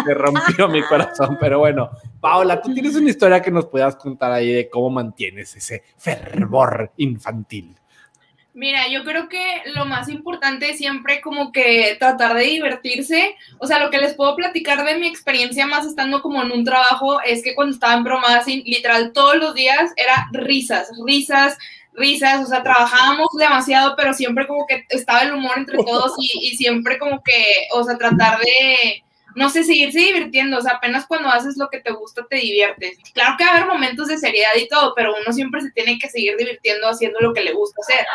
Me rompió mi corazón, pero bueno. Paola, tú tienes una historia que nos puedas contar ahí de cómo mantienes ese fervor infantil. Mira, yo creo que lo más importante es siempre como que tratar de divertirse. O sea, lo que les puedo platicar de mi experiencia más estando como en un trabajo es que cuando estaba en Promasin, literal todos los días era risas, risas, risas. O sea, trabajábamos demasiado, pero siempre como que estaba el humor entre todos y siempre como que, o sea, tratar de, no sé, seguirse divirtiendo. O sea, apenas cuando haces lo que te gusta te diviertes. Claro que va a haber momentos de seriedad y todo, pero uno siempre se tiene que seguir divirtiendo haciendo lo que le gusta hacer.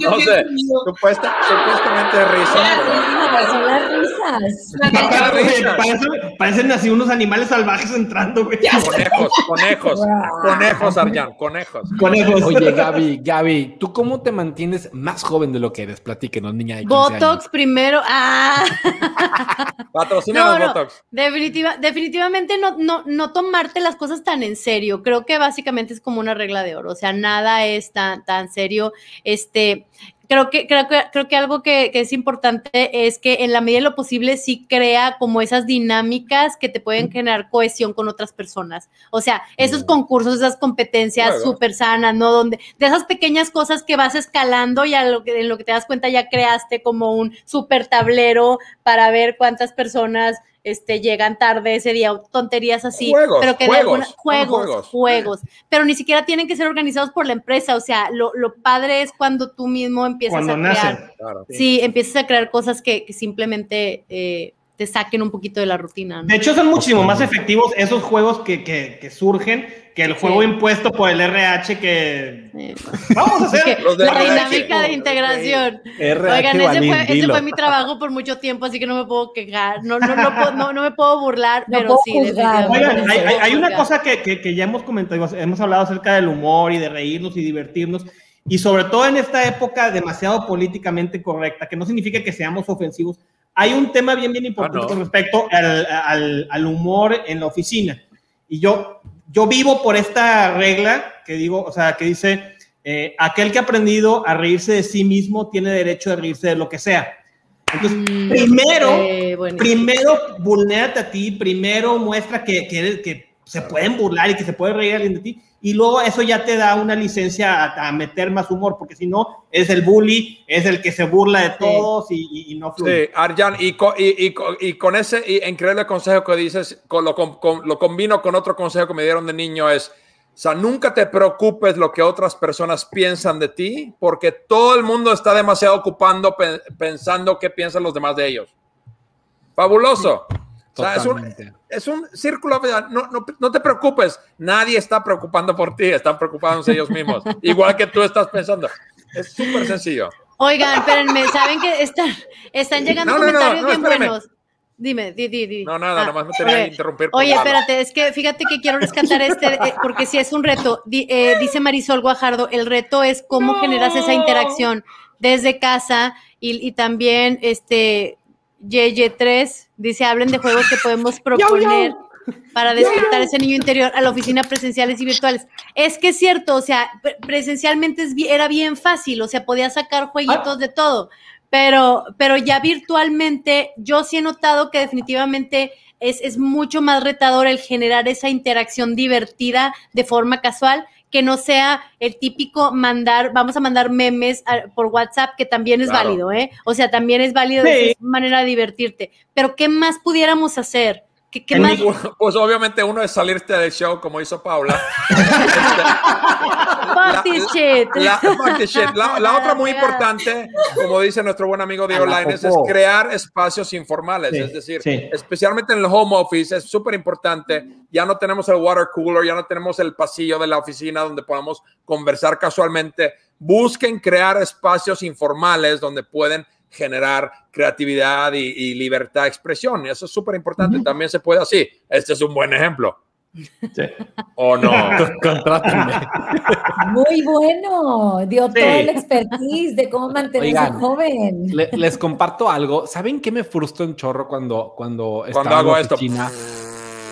No sé, supuesta, supuestamente es risa. pero- Son las risas. Parecen, parecen así unos animales salvajes entrando, güey. Conejos, conejos, conejos, Arjan, conejos. Conejos. Oye, Gaby, Gaby, ¿tú cómo te mantienes más joven de lo que eres? Platíquenos, niña de 15 años. Botox primero. Ah. Patrocina no. Botox. Definitiva, definitivamente no, no, no tomarte las cosas tan en serio. Creo que básicamente es como una regla de oro. O sea, nada es tan, tan serio. Este, creo que, creo que, creo que algo que, que es importante es que en la medida de lo posible sí crea como esas dinámicas que te pueden generar cohesión con otras personas. O sea, esos concursos, esas competencias súper sanas, ¿no? Donde de esas pequeñas cosas que vas escalando y a lo que, en lo que te das cuenta ya creaste como un súper tablero para ver cuántas personas este, llegan tarde ese día, tonterías así, Juegos, pero que de juegos, alguna, son juegos, juegos. juegos, pero ni siquiera tienen que ser organizados por la empresa, o sea, lo, lo padre es cuando tú mismo empiezas Cuando a nacen. crear, sí, empiezas a crear cosas que, que simplemente eh, te saquen un poquito de la rutina, ¿no? De hecho, son muchísimo más efectivos esos juegos que, que, que surgen que el juego Sí. impuesto por el RH que Eh, vamos a hacer. que Los de la RH. dinámica de integración. RH Oigan, ese fue, ese fue mi trabajo por mucho tiempo, así que no me puedo quejar. No, no, no, no, no me puedo burlar, No pero puedo sí. Oigan, hay, hay- hay una cosa que, que- que ya hemos comentado, hemos hablado acerca del humor y de reírnos y divertirnos, y sobre todo en esta época demasiado políticamente correcta, que no significa que seamos ofensivos. Hay un tema bien, bien importante Ah, no. con respecto al, al- al humor en la oficina. Y yo, yo vivo por esta regla que digo, o sea, que dice, eh, aquel que ha aprendido a reírse de sí mismo tiene derecho a reírse de lo que sea. Entonces, Mm, primero, eh, bueno. primero vulnérate a ti, primero muestra que, que, que se pueden burlar y que se puede reír alguien de ti, y luego eso ya te da una licencia a, a meter más humor, porque si no, es el bully, es el que se burla de todos y, y- y no fluye. Sí, Arjan, y, co- y, y co- y con ese y increíble consejo que dices, con lo, con- lo combino con otro consejo que me dieron de niño, es, o sea, nunca te preocupes lo que otras personas piensan de ti, porque todo el mundo está demasiado ocupando pe- pensando qué piensan los demás de ellos. Fabuloso. O sea, es un, es un círculo, no, no, no te preocupes, nadie está preocupando por ti, están preocupados ellos mismos, igual que tú estás pensando. Es súper sencillo. Oigan, espérenme, ¿saben que están, están llegando No, no, no, comentarios no, bien espérame. buenos? Dime, di, di, di. No, nada, Ah, nomás me tenía que interrumpir. por Oye, malo. espérate, es que fíjate que quiero rescatar este, eh, porque si es un reto. Di- eh, dice Marisol Guajardo, el reto es cómo generas esa interacción desde casa y, y también este YY3 dice, hablen de juegos que podemos proponer para despertar ese niño interior a la oficina presenciales y virtuales. Es que es cierto, o sea, pre- presencialmente es era bien fácil, o sea, podía sacar jueguitos de todo, pero, pero ya virtualmente yo sí he notado que definitivamente es, es mucho más retador el generar esa interacción divertida de forma casual que no sea el típico mandar, vamos a mandar memes a- por WhatsApp, que también es Claro. válido, ¿eh? O sea, también es válido, Sí. es manera de divertirte. Pero ¿qué más pudiéramos hacer? ¿Qué, qué más? Pues obviamente uno es salirte del show como hizo Paula. Shit. La, shit. La- la otra muy importante, como dice nuestro buen amigo Diego A la Lainez, es crear espacios informales. Sí, es decir, sí. especialmente en el home office, es súper importante. Ya no tenemos el water cooler, ya no tenemos el pasillo de la oficina donde podamos conversar casualmente. Busquen crear espacios informales donde pueden generar creatividad y, y libertad de expresión. Y eso es súper importante. También se puede así. Este es un buen ejemplo. ¿O no? Contrátenme. Muy bueno. Dio Sí. todo el expertise de cómo mantenerse Oigan, joven. Le- les comparto algo. ¿Saben qué me frustra un chorro cuando, cuando, estaba Cuando en hago la esto.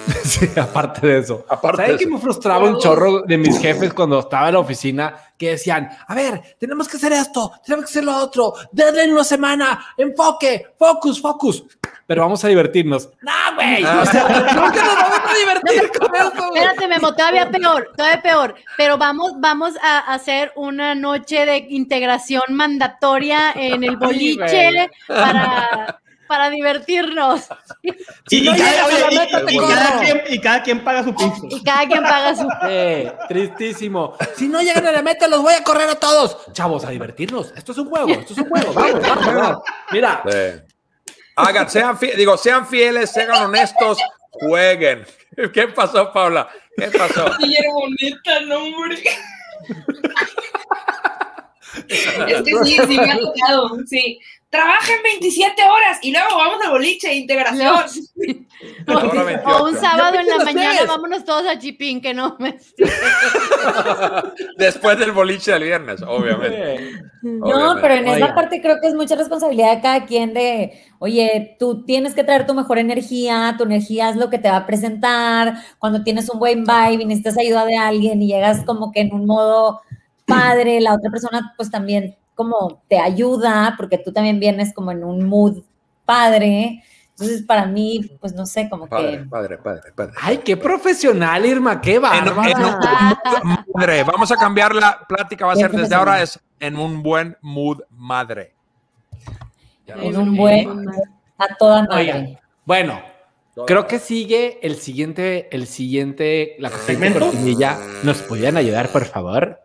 Sí, aparte de eso. Aparte ¿Saben eso. me frustraba un chorro de mis jefes cuando estaba en la oficina? Que decían, a ver, tenemos que hacer esto, tenemos que hacer lo otro, deadline una semana, enfoque, focus, focus. Pero vamos a divertirnos. No, güey. O sea, nunca nos vamos a divertir con güey. Espérate, Memo, todavía peor, todavía peor. Pero vamos, vamos a hacer una noche de integración mandatoria en el boliche para, para divertirnos. Y, cada, quien, paga su piso. Y cada quien paga su. Eh, tristísimo. Si no llegan a la meta, los voy a correr a todos. Chavos, a divertirnos. Esto es un juego, esto es un juego. Vamos, vamos, vamos. Mira, Sí. Hagan, sean, fi- digo, sean fieles, sean honestos, jueguen. ¿Qué pasó, Paula? ¿Qué pasó? Guillermo, neta, no, hombre. es que sí, sí me ha tocado, sí. Trabajen 27 horas y luego vamos al boliche de integración. Ahora 28. O un sábado en la mañana, ustedes? vámonos todos a Chipín, que no me. Después del boliche del viernes, obviamente. No, Obviamente. pero en esa parte creo que es mucha responsabilidad de cada quien de, oye, tú tienes que traer tu mejor energía, tu energía es lo que te va a presentar, cuando tienes un buen vibe y necesitas ayuda de alguien y llegas como que en un modo padre, la otra persona pues también como te ayuda, porque tú también vienes como en un mood padre. Entonces, para mí, pues no sé, como Padre, que... padre, padre, padre. Ay, qué profesional, Irma, qué En, bárbara. en un mood madre. Vamos a cambiar la plática, va a ser desde ahora es en un buen mood madre. En un buen... A toda madre. Oigan, bueno, creo que sigue el siguiente, el siguiente, la siguiente ¿Segmento? cortinilla. ¿Nos podrían ayudar, por favor?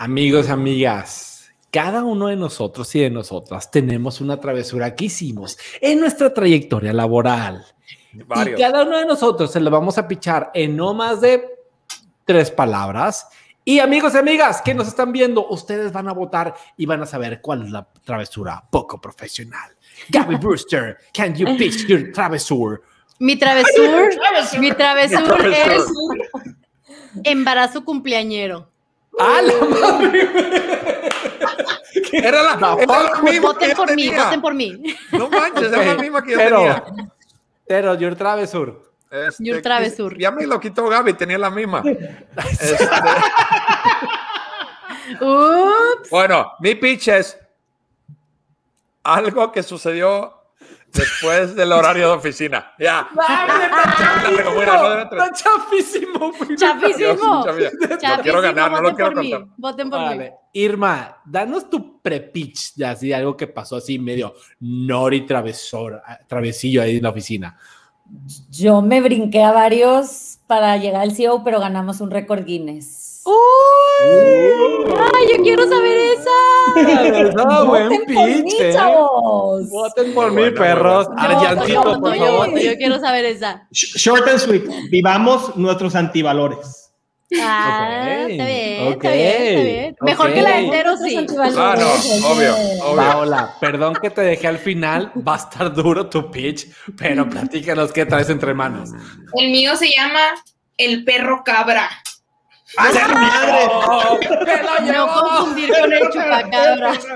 Amigos, amigas, cada uno de nosotros y de nosotras tenemos una travesura que hicimos en nuestra trayectoria laboral. Varios. Y cada uno de nosotros se lo vamos a pichar en no más de tres palabras. Y amigos y amigas que nos están viendo, ustedes van a votar y van a saber cuál es la travesura poco profesional. Gabby Brewster, can you pitch your travesura? Mi travesur, mi travesur es embarazo cumpleañero. ¡Ah, la madre! Era la, era la misma que Voten yo por mí, tenía. voten por mí. No manches, era la misma que yo Pero, tenía. pero, Your Travesur. Este, Your Travesur. Ya me lo quitó Gaby, tenía la misma. Este, Ups. bueno, mi pitch es algo que sucedió después del horario de oficina. Ya. Está chafísimo. Chafísimo. Lo quiero ganar, no lo voten quiero por mí, contar. Voten por mí. Irma, danos tu pre-pitch de así, algo que pasó así medio nori travesor, travesillo ahí en la oficina. Yo me brinqué a varios para llegar al CEO, pero ganamos un récord Guinness. ¡Uy! ¡Ay, yo quiero saber esa! Ah, buen Voten por mí, pitch, ¿eh? chavos. Voten por mí, perros. Argentito, voto, por yo favor. voto, yo quiero saber esa. Sh- Short and sweet. Vivamos nuestros antivalores. Ah, Ok, está bien, ok, está bien, está bien. Mejor ok. que la de entero, sí. Ah, no, obvio, obvio. Paola, perdón que te dejé al final. Va a estar duro tu pitch, pero platícanos qué traes entre manos. El mío se llama El perro cabra. ¡A ser madre! No confundir con el chupacabras.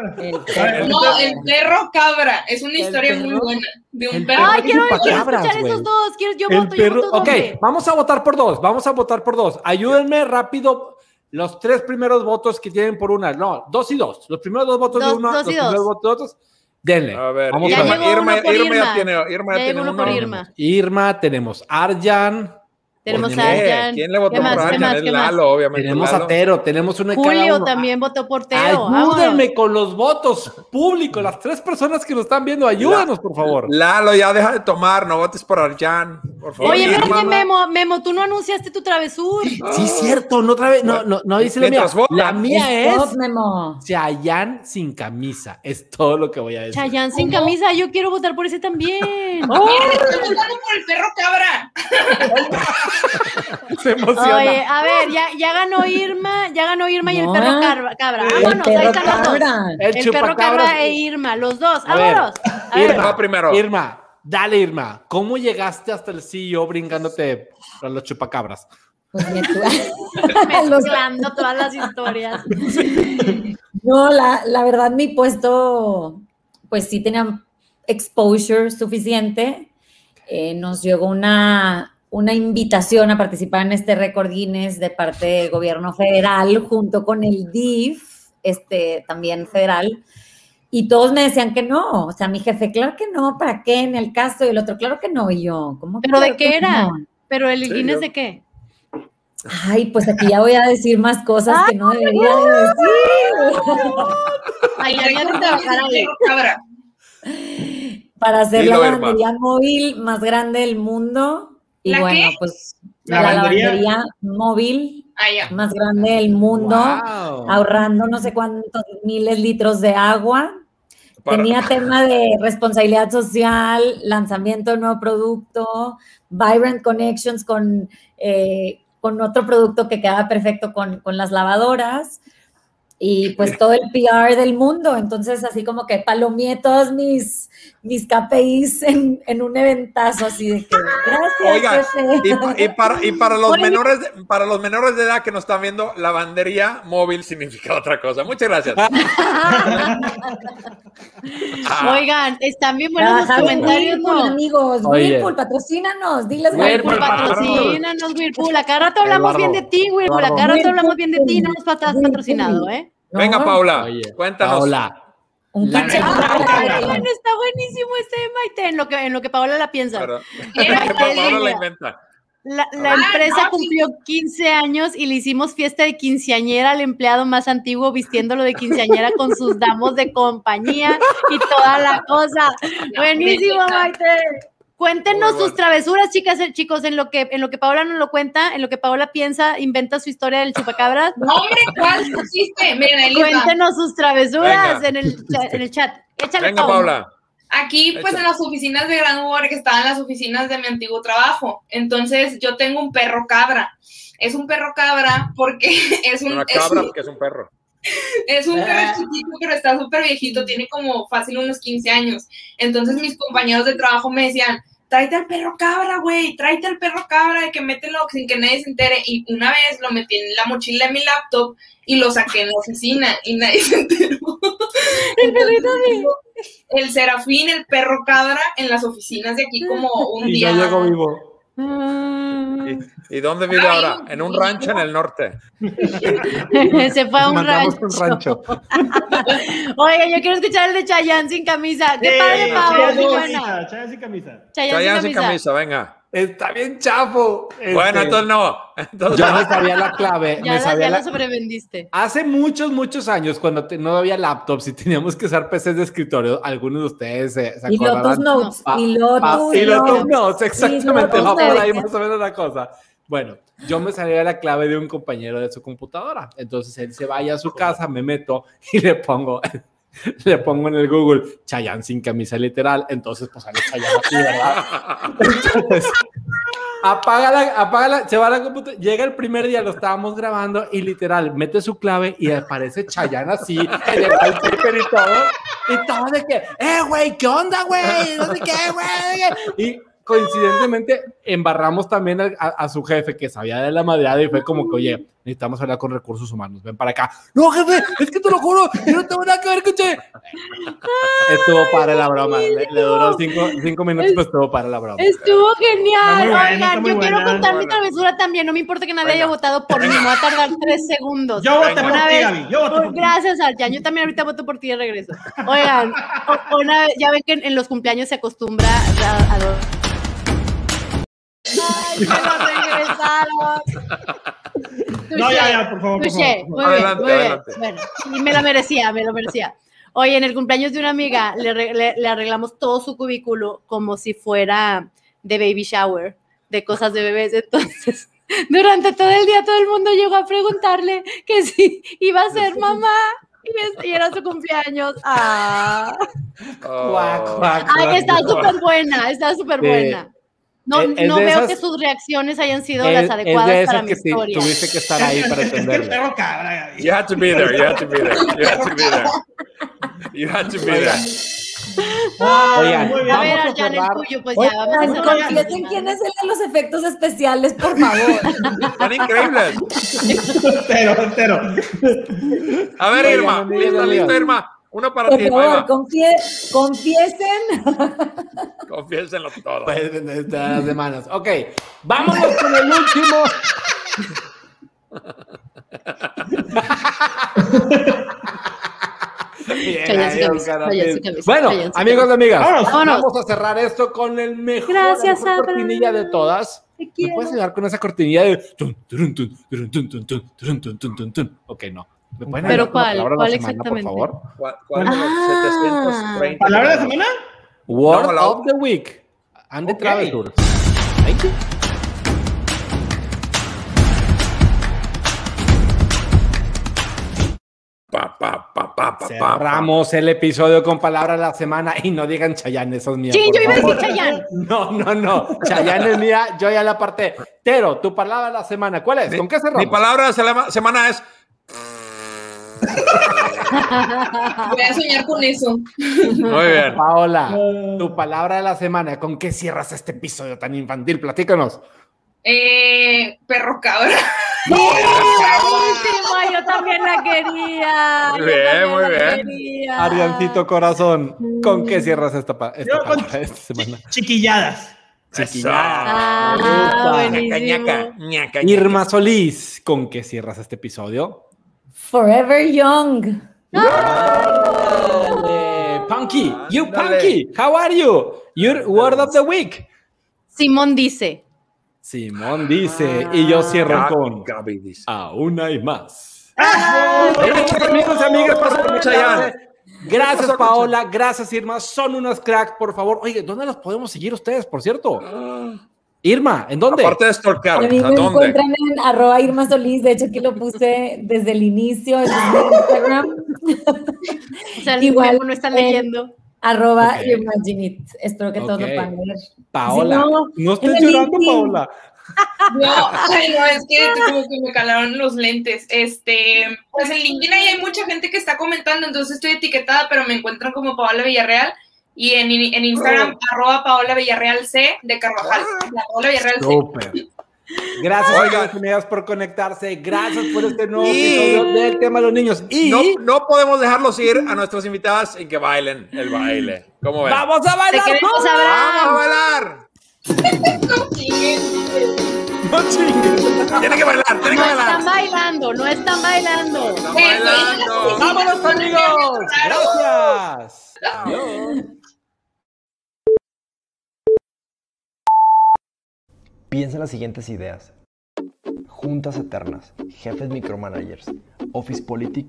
No, el perro cabra. Es una historia muy buena de un perro. Ay, quiero, quiero escuchar güey. esos dos. Quiero, yo El voto, yo perro. voto Ok, doble. vamos a votar por dos. Vamos a votar por dos. Ayúdenme rápido. Los tres primeros votos que tienen por una. No, dos y dos. Los primeros dos votos Dos- de uno. dos y los primeros dos. votos de otros. Denle. A ver, Vamos Ya a Irma, ver. Irma, por Irma ya Irma. tiene, Irma Ya tiene uno uno. por Irma. Irma, tenemos Arjan, Tenemos ¿Por a? Arjan. ¿Quién le votó por. Es. Lalo, obviamente. tenemos Lalo. a Tero, tenemos cada Julio también votó por Teo. Vámonos. Ayúdenme con los votos públicos, las tres personas que nos están viendo, ayúdanos, por favor. Lalo, ya deja de tomar, no votes por Arjan, por favor. Oye, espérate, Memo, Memo, tú no anunciaste tu travesura. Sí, cierto, no otra vez, no, no, no dice la mía. La mía es Memo. Chayanne sin camisa, es todo lo que voy a decir. Chayán sin camisa, yo quiero votar por ese también. Estoy votando por el perro cabra. Se emociona. Oye, a ver, ya, ya ganó Irma, ya ganó Irma y el No. perro cabra. cabra. El Vámonos, ahí perro están los dos. cabra. el, El perro cabra e Irma, los dos. A ver, Vámonos. A ver. Irma, primero. Irma, dale Irma, ¿cómo llegaste hasta el CEO brincándote a los chupacabras? Pues Mezclando todas las historias. No, la, la verdad, mi puesto, pues sí tenía exposure suficiente. Eh, nos llegó una, una invitación a participar en este récord Guinness de parte del gobierno federal, junto con el DIF, este, también federal. Y todos me decían que no. O sea, mi jefe, claro que no, ¿para qué? En el caso, y el otro, claro que no. Y yo, ¿cómo ¿Pero de qué que era? no? Pero el Sí, Guinness yo- de qué? Ay, pues aquí ya voy a decir más cosas que no debería de decir. Ay, ya de trabajar ahí. para hacer Dilo, la lavandería móvil más grande del mundo. Y ¿La bueno, qué? pues ¿La la, lavandería? lavandería móvil Ah, más grande del mundo, Wow. ahorrando no sé cuántos miles litros de agua. Para- Tenía tema de responsabilidad social, lanzamiento de nuevo producto, Vibrant Connections con, eh, con otro producto que quedaba perfecto con, con las lavadoras y pues todo el PR del mundo. Entonces, así como que palomeé todos mis, mis KPIs en, en un eventazo así de que gracias. Oiga, jefe". y, pa- y para, y para los Oye, menores de, para los menores de edad que nos están viendo, lavandería móvil significa otra cosa. Muchas gracias. Ah, Oigan, están bien buenos los comentarios, Whirlpool, amigos. Oye. Whirlpool, patrocínanos. Diles Whirlpool, patrocínanos, Whirlpool. A cada rato hablamos Eduardo, bien de ti, Whirlpool. A cada Eduardo. rato hablamos bien de ti. No nos patrocinado, ¿eh? Venga, Paula, Oye, cuéntanos. Paola, Un La Está quien. bueno, está buenísimo este de Maite, en lo que, en lo que Paola la piensa. Paola la inventa. La, la Ah, empresa no, cumplió 15 años y le hicimos fiesta de quinceañera al empleado más antiguo vistiéndolo de quinceañera con sus damos de compañía y toda la cosa. Buenísimo, Maite. Cuéntenos bueno. sus travesuras, chicas, eh, chicos, en lo que en lo que Paola nos lo cuenta, en lo que Paola piensa, inventa su historia del chupacabras. No, hombre, ¿cuál pusiste? Miren, ahí les va. Cuéntenos sus travesuras Venga. en el, cha- en el chat. Échale, Venga, Pau. Paula. Aquí, pues Échale. en las oficinas de Gran Uber, que estaban las oficinas de mi antiguo trabajo. Entonces, yo tengo un perro cabra. Es un perro cabra porque es un, Una es cabra un, que es un perro. es un Ah. perro chiquito, pero está súper viejito, tiene como fácil unos 15 años. Entonces, mis compañeros de trabajo me decían, tráete al perro cabra, güey, tráete al perro cabra, de que mételo sin que nadie se entere. Y una vez lo metí en la mochila de mi laptop y lo saqué en la oficina y nadie se enteró. El perrito El serafín, el perro cabra, en las oficinas de aquí como un Y día. no llegó vivo. ¿Y dónde vive ahora? En un rancho en el norte. Se fue a un Mandamos rancho. un rancho. Oye, yo quiero escuchar el de Chayanne sin camisa. ¡Qué padre, Pau! Chayanne sin camisa, Chayanne sin camisa. Chayanne sin camisa, venga. Está bien chafo. Bueno, Este, entonces no. Entonces Yo no. me sabía la clave. Ya, me la, sabía ya la- la sobrevendiste. Hace muchos, muchos años, cuando te- no había laptops y teníamos que usar PCs de escritorio, algunos de ustedes se, se Y Lotus. Notes. Pa- Y pa- Lotus y Lotus Notes. Notes, exactamente, Y va Lotus por ahí más o menos la cosa. Bueno, yo me sabía la clave de un compañero de su computadora. Entonces él se vaya a su casa, me meto y le pongo, le pongo en el Google Chayanne sin camisa literal. Entonces, pues sale Chayanne así, ¿verdad? Entonces, apaga la, apaga la, se va la computadora, llega el primer día, lo estábamos grabando y literal, mete su clave y aparece Chayanne así, en el wallpaper y todo, y todo de que, eh, güey, ¿qué onda, güey? No sé qué, güey. Y coincidentemente embarramos también a, a- a su jefe que sabía de la madreada y fue como que, oye, necesitamos hablar con recursos humanos, ven para acá. No, jefe, es que te lo juro, yo no tengo nada que ver con che. Estuvo para la broma, le, le duró cinco, cinco minutos, pero estuvo para la broma. Estuvo genial. Buena, Oigan, yo quiero contar mi travesura también. No me importa que nadie haya votado por mí. Me va a tardar tres segundos. Yo voté por Una ti, vez- Gaby. Yo voté por. Gracias, Arjan. Yo también ahorita voto por ti de regreso. Oigan, una vez- ya ven que en, en los cumpleaños se acostumbra a, a do- Ay, que nos regresaron. No, ya, ya, por favor, por favor. muy Adelante, bien, muy bien. adelante. Bueno, y me la merecía, me lo merecía. Oye, en el cumpleaños de una amiga le, le- le arreglamos todo su cubículo como si fuera de baby shower, de cosas de bebés. Entonces, durante todo el día todo el mundo llegó a preguntarle que si iba a ser mamá y, era su cumpleaños. Ah. Oh. Ay, está súper buena, está súper Sí. buena. No, Es- no veo esas- que sus reacciones hayan sido Es- las adecuadas esas para mi historia. tuviste que estar ahí para entenderlo. You had to be there. You had to be there. You had to be there. You had to be there. Oigan, Muy bien. A ver, a Arjan, el cerrar. tuyo, pues ya, vamos a Oigan, cerrar. confiesen quién es el de los efectos especiales, por favor. Están increíbles. Entero, entero. A ver, Oigan, Irma. ¿Lista, lista, Irma? Uno para Por ti, favor, confie- confiesen. Confiésenlo todo. Pues, de- de- de las semanas. Ok, vámonos con el último. Bien, Bueno, amigos y amigas, Vámonos. Vamos a cerrar esto con el mejor, Gracias, la mejor Abraham. cortinilla de todas. Te ¿Me puedes ayudar con esa cortinilla de? Ok, no. ¿Me pueden ¿Pero cuál? palabra de la ¿Cuál semana, exactamente? Por favor. ¿Cuál, cuál de los Ah. 730? ¿Palabra de la semana? Word No, la- of the Week. Andy Ok. Traveltour. Thank you. Pa, pa, pa, pa, pa, pa, pa. Cerramos el episodio con palabra de la semana y no digan Chayanne, eso es mía. Sí, yo iba a decir. Chayanne. No, no, no. Chayanne es mía, yo ya la aparté. Tero, tu palabra de la semana, ¿cuál es? ¿Con qué cerramos? Mi palabra de la semana es Voy a soñar con eso. Muy bien. Paola, tu palabra de la semana, ¿con qué cierras este episodio tan infantil? Platícanos. Eh, perro cabra. Buenísimo, yo también la quería. Muy bien, muy bien. quería. Ariancito Corazón, ¿con qué cierras esta, pa- esta Yo palabra esta semana? chiquilladas. Chiquillada. Ah. Ñaca, ñaca, ñaca. Irma Solís, ¿con qué cierras este episodio? Forever Young. Punky, you. Punky, how are you? Your word of the week. Simón dice. Simón dice, y yo cierro Gaby, con Gaby dice. aún hay más. Oye, amigos y amigas, pasen por. Gracias, Paola. Gracias, Irma. Son unos cracks, por favor. Oye, ¿dónde los podemos seguir ustedes, por cierto? Irma, ¿en dónde? Aparte de stalkear, A mí ¿a me dónde? encuentran en arroba Irma Solís. De hecho, aquí lo puse desde el inicio en Instagram. O sea, el Igual, no está eh, leyendo. Arroba Ok. Irma Ginit. Espero que todos lo puedan ver. Paola. Si no, no, estés llorando, LinkedIn. Paola. No, ay, no, es que como que me calaron los lentes. Este, pues en LinkedIn ahí hay mucha gente que está comentando, entonces estoy etiquetada, pero me encuentran como Paola Villarreal. Y en, en Instagram, arroba Paola Villarreal C de Carvajal. La Paola Villarreal C. Súper. Gracias, Oigan. y por conectarse. Gracias por este nuevo Y- episodio del tema de los niños. Y No, no podemos dejarlos ir a nuestras invitadas sin que bailen el baile. ¿Cómo ven? ¡vamos a bailar! ¡Vamos a bailar! ¡No chingues! Tiene que bailar, tiene que No están bailar. bailando, no están bailando. Están bailando. ¡Vámonos, amigos! ¡Gracias! Adiós. Piensa en las siguientes ideas. Juntas eternas, jefes micromanagers, office politics